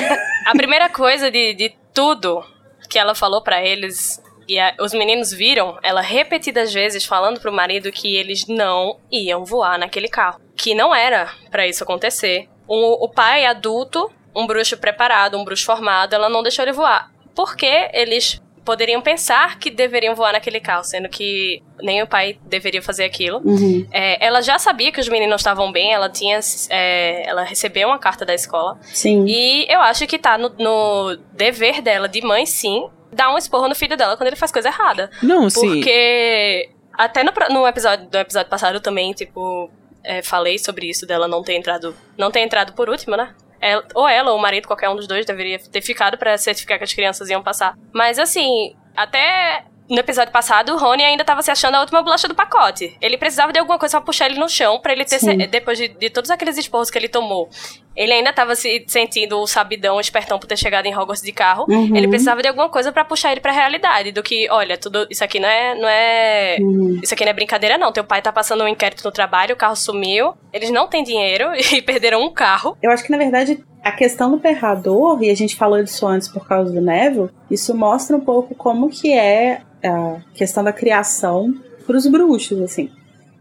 Speaker 1: a primeira coisa de, de tudo que ela falou pra eles e a- os meninos viram ela repetidas vezes falando pro marido que eles não iam voar naquele carro, que não era pra isso acontecer. O, o pai adulto, um bruxo preparado, um bruxo formado, ela não deixou ele voar. Porque eles poderiam pensar que deveriam voar naquele carro, sendo que nem o pai deveria fazer aquilo.
Speaker 2: Uhum.
Speaker 1: É, ela já sabia que os meninos estavam bem, ela tinha. é, ela recebeu uma carta da escola.
Speaker 2: Sim.
Speaker 1: E eu acho que tá no, no dever dela, de mãe, sim, dar um esporro no filho dela quando ele faz coisa errada.
Speaker 3: Não, sim.
Speaker 1: Porque até no, no episódio do episódio passado eu também, tipo, é, falei sobre isso dela não ter entrado. Não ter entrado por último, né? Ela- ou ela ou o marido, qualquer um dos dois, deveria ter ficado pra certificar que as crianças iam passar. Mas assim, até no episódio passado, o Rony ainda tava se achando a última bolacha do pacote. Ele precisava de alguma coisa pra puxar ele no chão, pra ele ter. Ce- Depois de, de todos aqueles esporros que ele tomou, ele ainda tava se sentindo o sabidão, o espertão por ter chegado em Hogwarts de carro.
Speaker 2: Uhum.
Speaker 1: Ele precisava de alguma coisa pra puxar ele pra realidade. Do que, olha, tudo isso aqui não é. Não é
Speaker 2: Uhum.
Speaker 1: isso aqui não é brincadeira, não. Teu pai tá passando um inquérito no trabalho, o carro sumiu, eles não têm dinheiro e perderam um carro.
Speaker 2: Eu acho que, na verdade, a questão do perrador, e a gente falou disso antes por causa do Neville, isso mostra um pouco como que é a questão da criação pros bruxos, assim.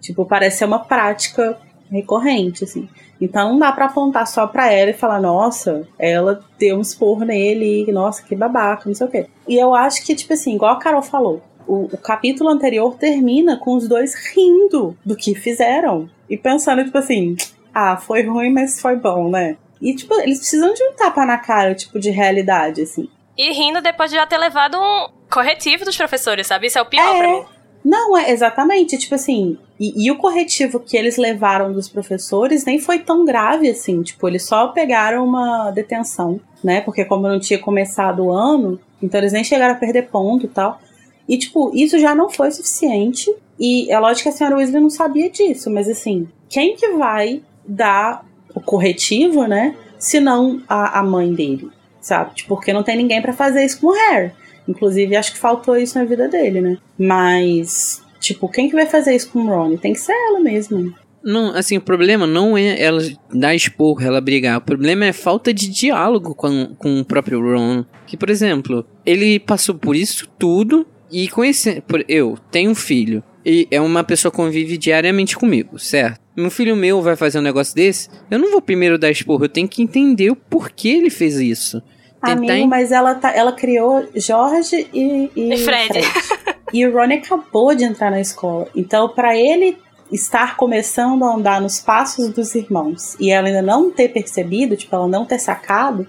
Speaker 2: Tipo, parece ser uma prática recorrente, assim. Então não dá pra apontar só pra ela e falar, nossa, ela deu um esporro nele, nossa, que babaca, não sei o quê. E eu acho que, tipo assim, igual a Carol falou, o, o capítulo anterior termina com os dois rindo do que fizeram. E pensando, tipo assim, ah, foi ruim, mas foi bom, né? E, tipo, eles precisam de um tapa na cara, tipo, de realidade, assim.
Speaker 1: E rindo depois de já ter levado um corretivo dos professores, sabe? Isso é o pior
Speaker 2: É.
Speaker 1: pra mim.
Speaker 2: Não, é exatamente, tipo assim, e, e o corretivo que eles levaram dos professores nem foi tão grave assim, tipo, eles só pegaram uma detenção, né? Porque como não tinha começado o ano, então eles nem chegaram a perder ponto e tal. E, tipo, isso já não foi suficiente. E é lógico que a senhora Weasley não sabia disso, mas assim, quem que vai dar o corretivo, né? Se não a, a mãe dele, sabe? Tipo, porque não tem ninguém pra fazer isso com o Harry. Inclusive, acho que faltou isso na vida dele, né? Mas, tipo, quem que vai fazer isso com o Ron? Tem que ser ela mesmo.
Speaker 3: Não, assim, o problema não é ela dar esporro, ela brigar. O problema é falta de diálogo com, com o próprio Ron. Que, por exemplo, ele passou por isso tudo e conhece. por- Eu tenho um filho e é uma pessoa que convive diariamente comigo, certo? Um filho meu vai fazer um negócio desse, eu não vou primeiro dar esporro, eu tenho que entender o porquê ele fez isso.
Speaker 2: Amigo, mas ela, tá, ela criou Jorge e, e,
Speaker 1: E Fred.
Speaker 2: E o Ron acabou de entrar na escola. Então, pra ele estar começando a andar nos passos dos irmãos e ela ainda não ter percebido, tipo, ela não ter sacado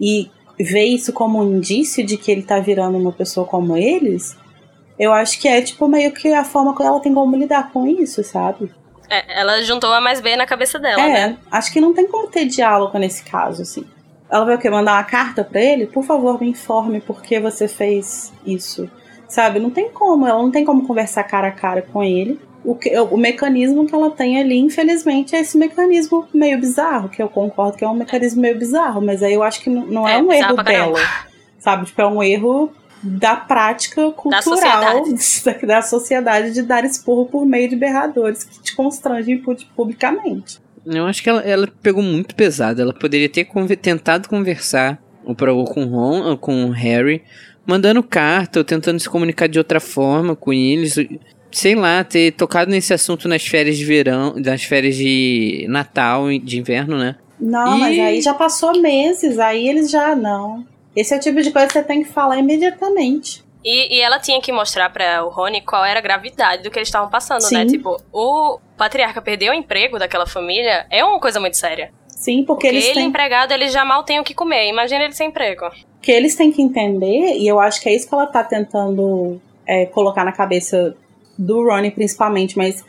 Speaker 2: e ver isso como um indício de que ele tá virando uma pessoa como eles, eu acho que é, tipo, meio que a forma que ela tem como lidar com isso, sabe?
Speaker 1: É, ela juntou A mais B na cabeça dela,
Speaker 2: é,
Speaker 1: né?
Speaker 2: acho que não tem como ter diálogo nesse caso, assim. Ela vai o quê? Mandar uma carta pra ele? Por favor, me informe por que você fez isso. Sabe? Não tem como, ela não tem como conversar cara a cara com ele. O, que, o mecanismo que ela tem ali, infelizmente, é esse mecanismo meio bizarro, que eu concordo que é um mecanismo meio bizarro, mas aí eu acho que não, não é,
Speaker 1: É,
Speaker 2: um erro dela. Sabe? Tipo, é um erro da prática cultural
Speaker 1: sociedade.
Speaker 2: da, da sociedade de dar esporro por meio de berradores que te constrangem pu- publicamente.
Speaker 3: Eu acho que ela, ela pegou muito pesado. Ela poderia ter conve- tentado conversar ou pra- ou com o Ron, ou com o Harry, mandando carta ou tentando se comunicar de outra forma com eles. Sei lá, ter tocado nesse assunto nas férias de verão, nas férias de Natal, e de inverno, né?
Speaker 2: Não,
Speaker 3: E-
Speaker 2: mas aí já passou meses, aí eles já não. Esse é o tipo de coisa que você tem que falar imediatamente.
Speaker 1: E, e ela tinha que mostrar pra o Rony qual era a gravidade do que eles estavam passando, né?
Speaker 2: Sim.
Speaker 1: Tipo, o patriarca perdeu o emprego daquela família é uma coisa muito séria.
Speaker 2: Sim, porque,
Speaker 1: Porque
Speaker 2: eles
Speaker 1: ele,
Speaker 2: têm,
Speaker 1: empregado, ele já mal tem o que comer. Imagina ele sem emprego.
Speaker 2: que eles têm que entender, e eu acho que é isso que ela tá tentando é, colocar na cabeça do Ronnie principalmente, mas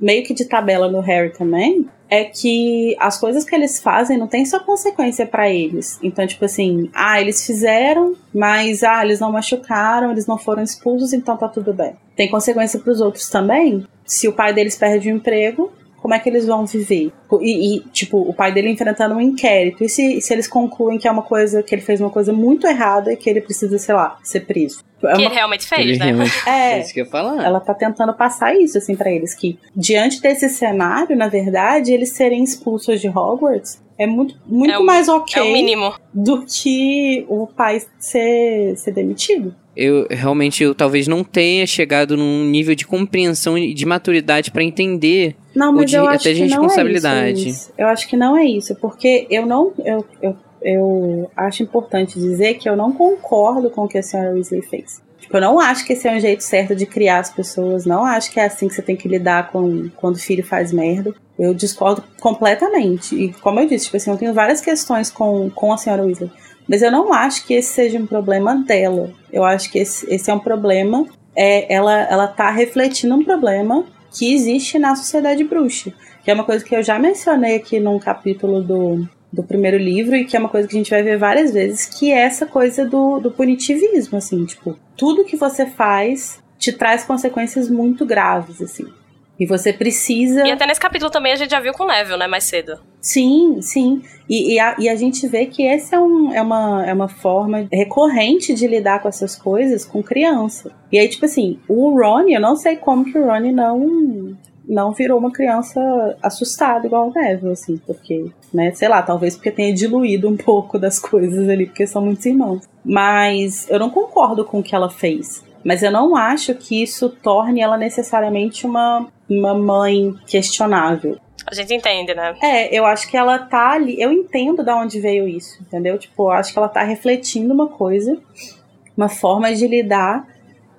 Speaker 2: meio que de tabela no Harry também, é que as coisas que eles fazem não tem só consequência pra eles. Então, tipo assim, ah, eles fizeram, mas ah, eles não machucaram, eles não foram expulsos, então tá tudo bem. Tem consequência pros outros também. Se o pai deles perde o emprego, como é que eles vão viver? E, e, tipo, o pai dele enfrentando um inquérito. E se, se eles concluem que é uma coisa, que ele fez uma coisa muito errada e que ele precisa, sei lá, ser preso? É
Speaker 1: Que
Speaker 2: uma-
Speaker 1: ele realmente fez,
Speaker 3: Ele
Speaker 1: né?
Speaker 3: realmente
Speaker 2: É.
Speaker 3: é isso que eu falar.
Speaker 2: ela tá tentando passar isso, assim, pra eles. Que diante desse cenário, na verdade, eles serem expulsos de Hogwarts é muito, muito
Speaker 1: É o-
Speaker 2: mais ok
Speaker 1: É o mínimo.
Speaker 2: do que o pai ser, ser demitido.
Speaker 3: Eu realmente eu talvez não tenha chegado num nível de compreensão e de maturidade pra entender.
Speaker 2: Não, mas
Speaker 3: de-
Speaker 2: eu
Speaker 3: até de
Speaker 2: é
Speaker 3: responsabilidade.
Speaker 2: isso, Luiz. Eu acho que não é isso, porque eu não. Eu, eu, eu acho importante dizer que eu não concordo com o que a senhora Weasley fez. Tipo, eu não acho que esse é um jeito certo de criar as pessoas, não acho que é assim que você tem que lidar com quando o filho faz merda. Eu discordo completamente. E como eu disse, tipo assim, eu tenho várias questões com, com a senhora Weasley. Mas eu não acho que esse seja um problema dela. Eu acho que esse, esse é um problema. É, ela, ela tá refletindo um problema que existe na sociedade bruxa. Que é uma coisa que eu já mencionei aqui num capítulo do, do primeiro livro e que é uma coisa que a gente vai ver várias vezes, que é essa coisa do, do punitivismo, assim, tipo, tudo que você faz te traz consequências muito graves, assim. E você precisa.
Speaker 1: E até nesse capítulo também a gente já viu com o Neville, né? Mais cedo.
Speaker 2: Sim, sim. E, e, a, e a gente vê que essa é, um, é, uma, é uma forma recorrente de lidar com essas coisas com criança. E aí, tipo assim, o Ronnie, eu não sei como que o Ronnie não não virou uma criança assustada igual o Neville, assim, porque, né, sei lá, talvez porque tenha diluído um pouco das coisas ali, porque são muitos irmãos. Mas eu não concordo com o que ela fez. Mas eu não acho que isso torne ela necessariamente uma, uma mãe questionável.
Speaker 1: A gente entende, né?
Speaker 2: É, eu acho que ela tá ali. Eu entendo de onde veio isso, entendeu? Tipo, eu acho que ela tá refletindo uma coisa, uma forma de lidar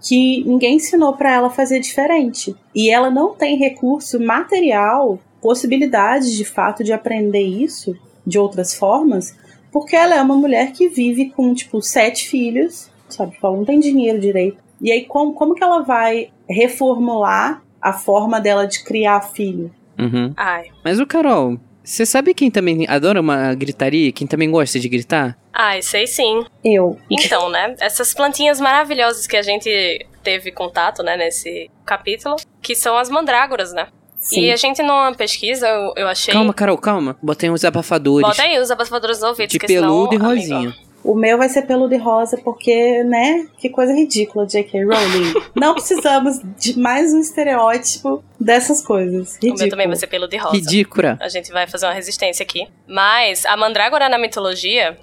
Speaker 2: que ninguém ensinou para ela fazer diferente. E ela não tem recurso material, possibilidade de fato de aprender isso de outras formas, porque ela é uma mulher que vive com, tipo, sete filhos, sabe? Tipo, ela não tem dinheiro direito. E aí, como, como que ela vai reformular a forma dela de criar filho?
Speaker 3: Uhum.
Speaker 1: Ai.
Speaker 3: Mas o Carol, você sabe quem também adora uma gritaria? Quem também gosta de gritar?
Speaker 1: Ai, sei sim.
Speaker 2: Eu.
Speaker 1: Então, né? Essas plantinhas maravilhosas que a gente teve contato, né, nesse capítulo, que são as mandrágoras, né?
Speaker 2: Sim.
Speaker 1: E a gente, numa pesquisa, eu, eu achei.
Speaker 3: Calma, Carol, calma. Botei uns abafadores.
Speaker 1: Bota aí os abafadores nos ouvidos,
Speaker 3: de
Speaker 1: porque senão,
Speaker 3: peludo e
Speaker 1: amigo,
Speaker 3: rosinha.
Speaker 2: O meu vai ser peludo e rosa, porque, né? Que coisa ridícula, J.K. Rowling. Não precisamos de mais um estereótipo dessas coisas.
Speaker 1: O meu também vai ser peludo e rosa.
Speaker 3: Ridícula.
Speaker 1: A gente vai fazer uma resistência aqui. Mas a mandrágora na mitologia,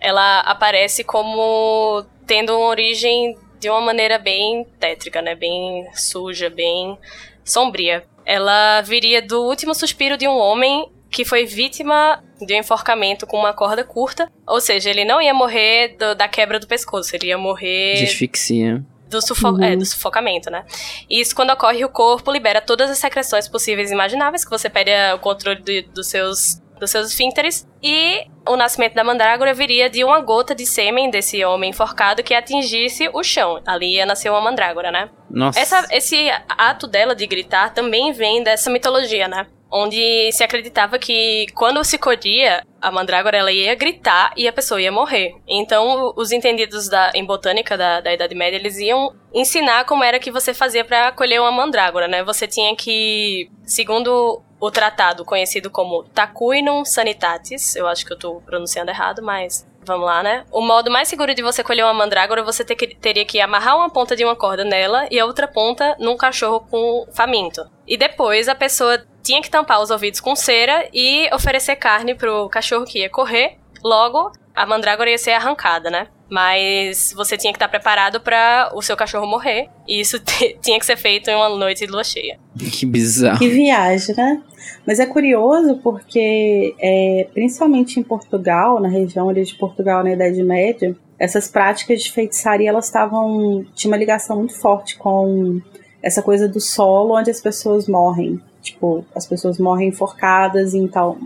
Speaker 1: ela aparece como tendo uma origem de uma maneira bem tétrica, né? Bem suja, bem sombria. Ela viria do último suspiro de um homem que foi vítima de um enforcamento com uma corda curta. Ou seja, ele não ia morrer do- da quebra do pescoço, ele ia morrer
Speaker 3: De asfixia.
Speaker 1: do, sufo é, do sufocamento, né? E isso, quando ocorre, o corpo libera todas as secreções possíveis e imagináveis, que você perde o controle do- dos seus dos seus esfínteres, e o nascimento da mandrágora viria de uma gota de sêmen desse homem enforcado que atingisse o chão. Ali ia nascer uma mandrágora, né?
Speaker 3: Nossa.
Speaker 1: Essa, esse ato dela de gritar também vem dessa mitologia, né? Onde se acreditava que quando se colhia, a mandrágora ela ia gritar e a pessoa ia morrer. Então, os entendidos da, em botânica da, da Idade Média, eles iam ensinar como era que você fazia para colher uma mandrágora, né? Você tinha que, segundo o tratado conhecido como Tacuinum Sanitatis, eu acho que eu tô pronunciando errado, mas Vamos lá, né? O modo mais seguro de você colher uma mandrágora, você ter que- teria que amarrar uma ponta de uma corda nela e a outra ponta num cachorro com faminto. E depois a pessoa tinha que tampar os ouvidos com cera e oferecer carne pro cachorro que ia correr. Logo, a mandrágora ia ser arrancada, né? Mas você tinha que estar preparado para o seu cachorro morrer. E isso tinha que ser feito em uma noite de lua cheia.
Speaker 3: Que bizarro.
Speaker 2: Que viagem, né? Mas é curioso porque, é, principalmente em Portugal, na região ali de Portugal na Idade Média, essas práticas de feitiçaria elas estavam tinha uma ligação muito forte com essa coisa do solo onde as pessoas morrem. Tipo, as pessoas morrem enforcadas em tal.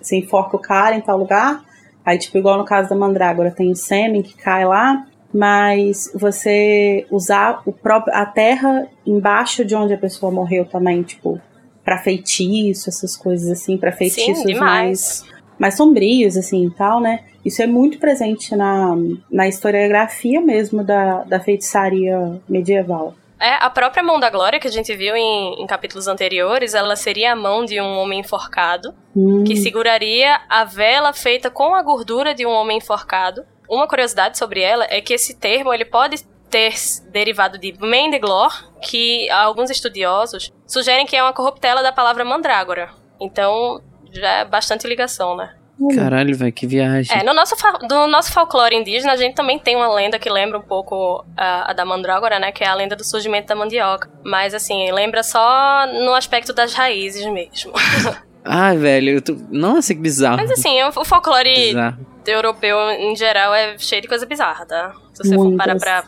Speaker 2: Você enforca o cara em tal lugar. Aí, tipo, igual no caso da mandrágora, tem o sêmen que cai lá. Mas você usar o próprio, a terra embaixo de onde a pessoa morreu também, tipo, pra feitiço, essas coisas assim, pra feitiços
Speaker 1: Sim,
Speaker 2: mais, mais sombrios, assim e tal, né? Isso é muito presente na, na historiografia mesmo da, da feitiçaria medieval.
Speaker 1: É, a própria mão da glória que a gente viu em, em capítulos anteriores, ela seria a mão de um homem enforcado,
Speaker 2: Hum,
Speaker 1: que seguraria a vela feita com a gordura de um homem enforcado. Uma curiosidade sobre ela é que esse termo ele pode ter derivado de Mendeglor, que alguns estudiosos sugerem que é uma corruptela da palavra mandrágora. Então, já é bastante ligação, né?
Speaker 3: Caralho, velho, que viagem.
Speaker 1: É, no nosso, do nosso folclore indígena, a gente também tem uma lenda que lembra um pouco a, a da mandrágora, né? Que é a lenda do surgimento da mandioca. Mas, assim, lembra só no aspecto das raízes mesmo.
Speaker 3: Ah, velho, eu tô... Nossa, que bizarro.
Speaker 1: Mas, assim, o, o folclore
Speaker 3: Bizarro.
Speaker 1: europeu, em geral, é cheio de coisa bizarra, tá? Se você for
Speaker 2: Muitas.
Speaker 1: parar pra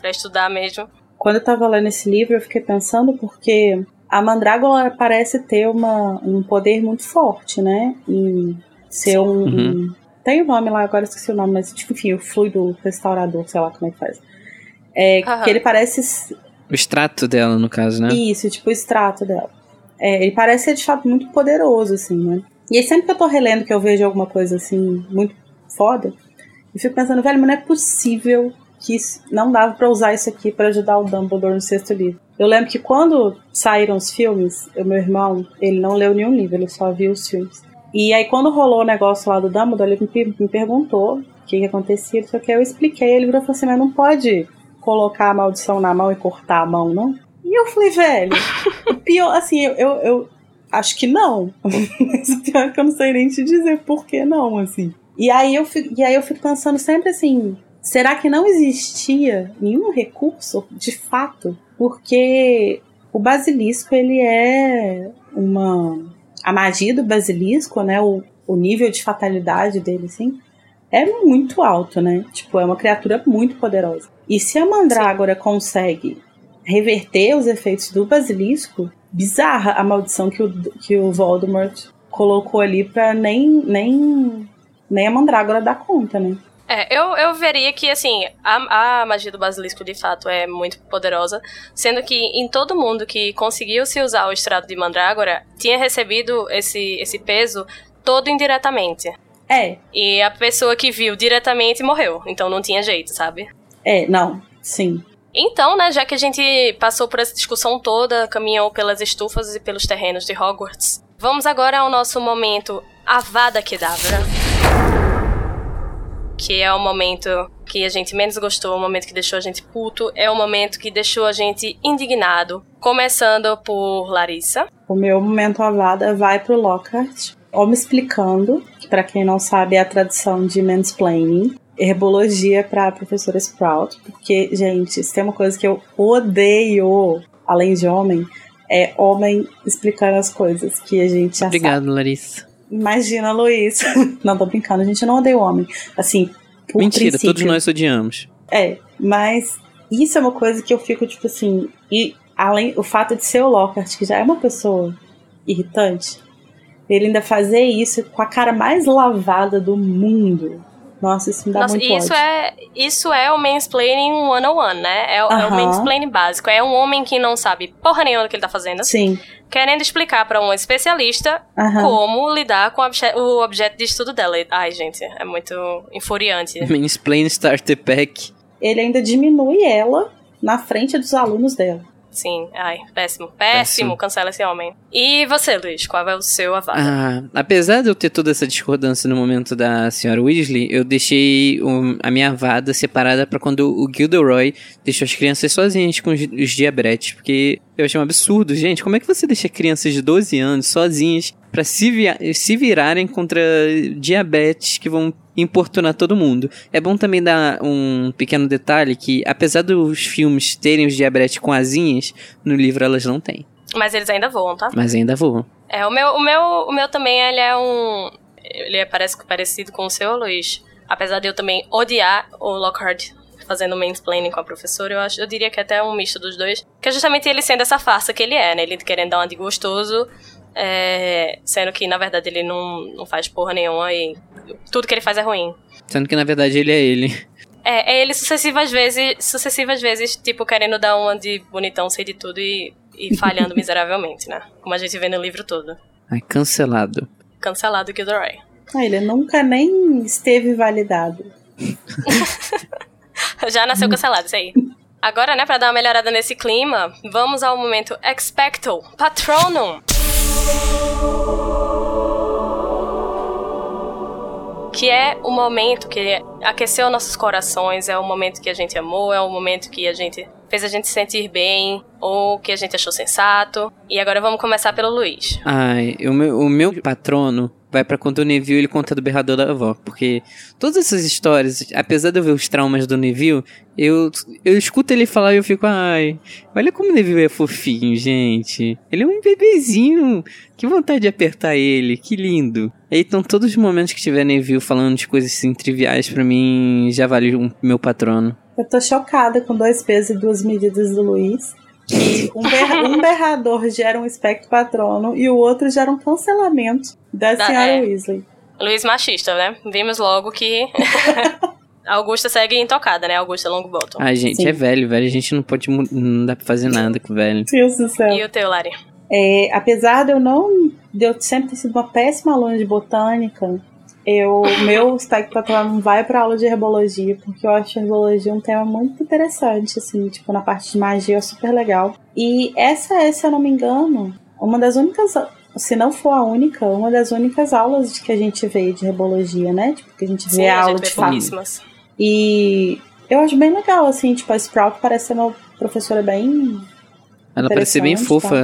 Speaker 1: pra estudar mesmo.
Speaker 2: Quando eu tava lendo esse livro, eu fiquei pensando porque a mandrágora parece ter uma, um poder muito forte, né? Em ser um,
Speaker 3: Uhum.
Speaker 2: um- Tem o nome lá, agora esqueci o nome, mas tipo, enfim, o fluido restaurador, sei lá como é que faz. É,
Speaker 1: Aham.
Speaker 2: Que ele parece
Speaker 3: O extrato dela, no caso, né?
Speaker 2: Isso, tipo o extrato dela. É, ele parece ser de fato muito poderoso, assim, né? E aí sempre que eu tô relendo que eu vejo alguma coisa assim, muito foda, eu fico pensando, velho, mas não é possível que isso, não dava pra usar isso aqui pra ajudar o Dumbledore no sexto livro. Eu lembro que quando saíram os filmes, o meu irmão, ele não leu nenhum livro, ele só viu os filmes. E aí quando rolou o negócio lá do Dumbledore, ele me, me perguntou o que, que acontecia, só que eu expliquei, ele virou e falou assim, mas não pode colocar a maldição na mão e cortar a mão, não? E eu falei, velho, o pior, assim, eu, eu, eu acho que não. Mas o pior é que eu não sei nem te dizer por que não, assim. E aí eu fico, e aí eu fico pensando sempre assim, será que não existia nenhum recurso, de fato? Porque o basilisco, ele é uma... A magia do basilisco, né, o, o nível de fatalidade dele, assim, é muito alto, né? Tipo, é uma criatura muito poderosa. E se a mandrágora consegue reverter os efeitos do basilisco, bizarra a maldição que o, que o Voldemort colocou ali pra nem, nem, nem a mandrágora dar conta, né?
Speaker 1: É, eu, eu veria que, assim, a, a magia do basilisco de fato é muito poderosa, sendo que em todo mundo que conseguiu se usar o extrato de mandrágora tinha recebido esse, esse peso todo indiretamente.
Speaker 2: É,
Speaker 1: E a pessoa que viu diretamente morreu, então não tinha jeito, sabe?
Speaker 2: é, não, sim.
Speaker 1: Então, né, já que a gente passou por essa discussão toda, caminhou pelas estufas e pelos terrenos de Hogwarts, vamos agora ao nosso momento Avada Kedavra. Que é o momento que a gente menos gostou, o momento que deixou a gente puto, é o momento que deixou a gente indignado. Começando por Larissa.
Speaker 2: O meu momento avada vai pro Lockhart, homem explicando, que pra quem não sabe é a tradução de mansplaining, herbologia pra professora Sprout, porque, gente, se tem uma coisa que eu odeio, além de homem, é homem explicando as coisas que a gente já sabe.
Speaker 3: Obrigado, Larissa.
Speaker 2: Imagina, Luiz. não, tô brincando, a gente não odeia o homem. Assim, por
Speaker 3: Mentira,
Speaker 2: princípio.
Speaker 3: todos nós odiamos.
Speaker 2: É, mas isso é uma coisa que eu fico, tipo assim, e além o fato de ser o Lockhart, que já é uma pessoa irritante, ele ainda fazer isso com a cara mais lavada do mundo. Nossa, isso me dá
Speaker 1: Nossa,
Speaker 2: muito
Speaker 1: isso
Speaker 2: ódio.
Speaker 1: é, isso é o mansplaining 101, né? É, o- é o
Speaker 2: Aham.
Speaker 1: mansplaining básico. É um homem que não sabe porra nenhuma do que ele tá fazendo,
Speaker 2: Sim.
Speaker 1: Querendo explicar pra um especialista
Speaker 2: Aham.
Speaker 1: como lidar com o obje- o objeto de estudo dela. Ai, gente, é muito infuriante.
Speaker 3: Mansplain Starter Pack.
Speaker 2: Ele ainda diminui ela na frente dos alunos dela.
Speaker 1: Sim, ai, péssimo. Péssimo,
Speaker 3: Péssimo.
Speaker 1: cancela esse homem. E você, Luiz, qual é o seu avada?
Speaker 3: Ah, apesar de eu ter toda essa discordância no momento da senhora Weasley, eu deixei um- a minha vada separada pra quando o Gilderoy deixou as crianças sozinhas com os, os diabretes, porque eu achei um absurdo, gente. Como é que você deixa crianças de 12 anos sozinhas pra se, se virarem contra diabetes que vão importunar todo mundo? É bom também dar um pequeno detalhe que, apesar dos filmes terem os diabretes com asinhas, no livro elas não têm,
Speaker 1: Mas eles ainda voam, tá?
Speaker 3: mas ainda voam.
Speaker 1: É, o meu, o meu, o meu também, ele é um... Ele é parece, parecido com o seu, Luiz. Apesar de eu também odiar o Lockhart fazendo mansplaining com a professora, eu, acho, eu diria que é até um misto dos dois. Que é justamente ele sendo essa farsa que ele é, né? Ele querendo dar uma de gostoso, é, sendo que, na verdade, ele não, não faz porra nenhuma e tudo que ele faz é ruim.
Speaker 3: Sendo que, na verdade, ele é ele.
Speaker 1: É, é ele sucessivas vezes, sucessivas vezes, tipo, querendo dar uma de bonitão, sei de tudo e, e falhando miseravelmente, né? Como a gente vê no livro todo.
Speaker 3: Ai, cancelado.
Speaker 1: Cancelado Gilderoy.
Speaker 2: Ah, ele nunca nem esteve validado.
Speaker 1: Já nasceu cancelado, isso aí. Agora, né, pra dar uma melhorada nesse clima, vamos ao momento Expecto Patronum. Que é o momento que aqueceu nossos corações, é o momento que a gente amou, é o momento que a gente fez a gente se sentir bem, ou que a gente achou sensato. E agora vamos começar pelo Luiz.
Speaker 3: Ai, o meu, o meu patrono vai pra quando o Neville ele conta do berrador da avó. Porque todas essas histórias, apesar de eu ver os traumas do Neville, eu, eu escuto ele falar e eu fico, ai, olha como o Neville é fofinho, gente. Ele é um bebezinho. Que vontade de apertar ele, que lindo. Aí, então, todos os momentos que tiver Neville falando de coisas assim triviais, pra mim, já vale o meu patrono.
Speaker 2: Eu tô chocada com dois pesos e duas medidas do Luiz. Um, berra, um berrador gera um espectro patrono e o outro gera um cancelamento da,
Speaker 1: Da-
Speaker 2: senhora
Speaker 1: é.
Speaker 2: Weasley.
Speaker 1: Luiz machista, né? Vimos logo que a Augusta segue intocada, né? Augusta Longbottom.
Speaker 3: Ai, gente,
Speaker 2: Sim.
Speaker 3: é velho, velho. A gente não pode. Não dá pra fazer nada com o velho.
Speaker 2: Deus do céu.
Speaker 1: E o teu, Lari?
Speaker 2: É, apesar de eu não. de eu sempre ter sido uma péssima aluna de botânica, eu, o meu espectro patrono vai pra aula de herbologia, porque eu acho a herbologia um tema muito interessante, assim, tipo, na parte de magia é super legal. E essa é, se eu não me engano, uma das únicas. Se não for a única, uma das únicas aulas de que a gente vê de herbologia, né? Tipo, que a gente vê
Speaker 1: Sim,
Speaker 2: a aula de fato. E eu acho bem legal, assim, tipo, a Sprout parece ser uma professora bem
Speaker 3: Ela parece ser bem
Speaker 2: Interessante,
Speaker 3: fofa.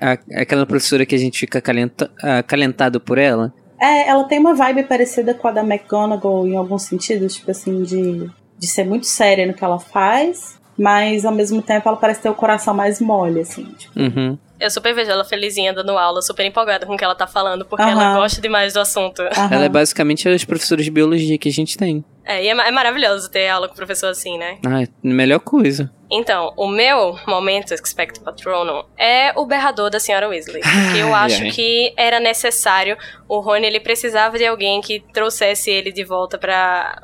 Speaker 3: A- aquela professora que a gente fica acalenta, acalentado por ela.
Speaker 2: É, ela tem uma vibe parecida com a da McGonagall em alguns sentidos, tipo assim, de, de ser muito séria no que ela faz, mas ao mesmo tempo ela parece ter o coração mais mole, assim. Tipo,
Speaker 3: Uhum.
Speaker 1: Eu super vejo ela felizinha dando aula, super empolgada com o que ela tá falando, porque
Speaker 2: Aham.
Speaker 1: ela gosta demais do assunto.
Speaker 2: aham.
Speaker 3: Ela é basicamente as professoras de biologia que a gente tem.
Speaker 1: É, e é, é maravilhoso ter aula com o professor assim, né?
Speaker 3: Ah, é a melhor coisa.
Speaker 1: Então, o meu momento Expecto Patronum é o berrador da senhora Weasley. Que eu
Speaker 3: Ai,
Speaker 1: acho
Speaker 3: ai.
Speaker 1: que era necessário. O Rony, ele precisava de alguém que trouxesse ele de volta pra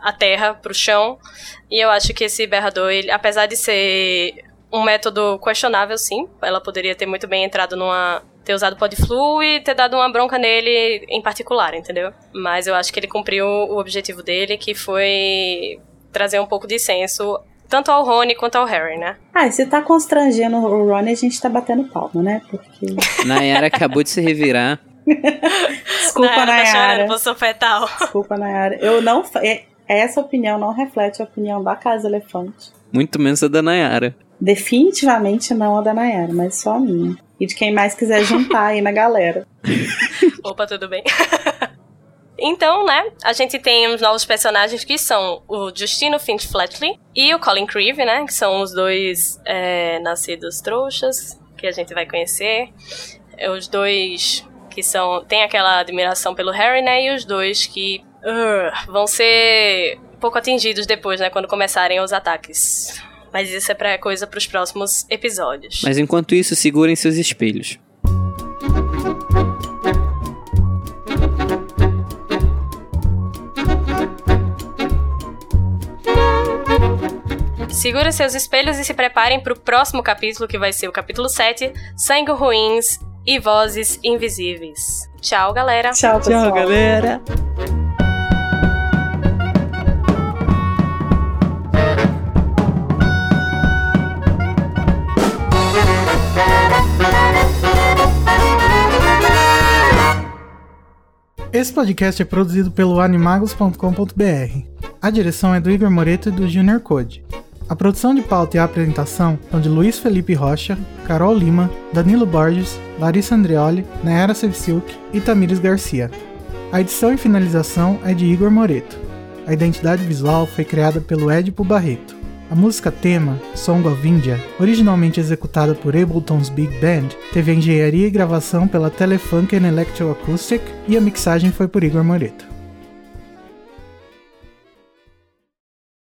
Speaker 1: a terra, pro chão. E eu acho que esse berrador, ele, apesar de ser um método questionável, sim, ela poderia ter muito bem entrado numa ter usado Podflu e ter dado uma bronca nele em particular, entendeu? Mas eu acho que ele cumpriu o objetivo dele, que foi trazer um pouco de senso tanto ao Rony quanto ao Harry, né?
Speaker 2: Ah, e se tá constrangendo o Ron, a gente tá batendo palma, né? Porque.
Speaker 3: Nayara acabou de se revirar.
Speaker 2: Desculpa,
Speaker 1: Nayara tá chorando,
Speaker 2: Nayara.
Speaker 1: posição fetal.
Speaker 2: Desculpa, Nayara. Eu não. é- Essa opinião não reflete a opinião da Casa Elefante.
Speaker 3: Muito menos a da Nayara.
Speaker 2: Definitivamente não a da Nayara, mas só a minha. E de quem mais quiser juntar aí na galera.
Speaker 1: Opa, tudo bem? Então, né, a gente tem os novos personagens que são o Justino Finch Flatley e o Colin Creevy, né, que são os dois é, nascidos trouxas, que a gente vai conhecer. É, Os dois que são tem aquela admiração pelo Harry, né, e os dois que uh, vão ser pouco atingidos depois, né, quando começarem os ataques. Mas isso é pra coisa pros próximos episódios.
Speaker 3: Mas enquanto isso, segurem seus espelhos.
Speaker 1: Segurem seus espelhos e se preparem para o próximo capítulo, que vai ser o capítulo 7, Sangue Ruins e Vozes Invisíveis. Tchau, galera!
Speaker 2: Tchau, pessoal.
Speaker 3: galera!
Speaker 4: Esse podcast é produzido pelo animagos.com.br. A direção é do Igor Moreto e do Junior Code. A produção de pauta e a apresentação são de Luiz Felipe Rocha, Carol Lima, Danilo Borges, Larissa Andreoli, Nayara Sevciuk e Tamires Garcia. A edição e finalização é de Igor Moreto. A identidade visual foi criada pelo Edipo Barreto. A música tema, Song of India, originalmente executada por Ableton's Big Band, teve a engenharia e gravação pela Telefunken Electroacoustic e a mixagem foi por Igor Moreto.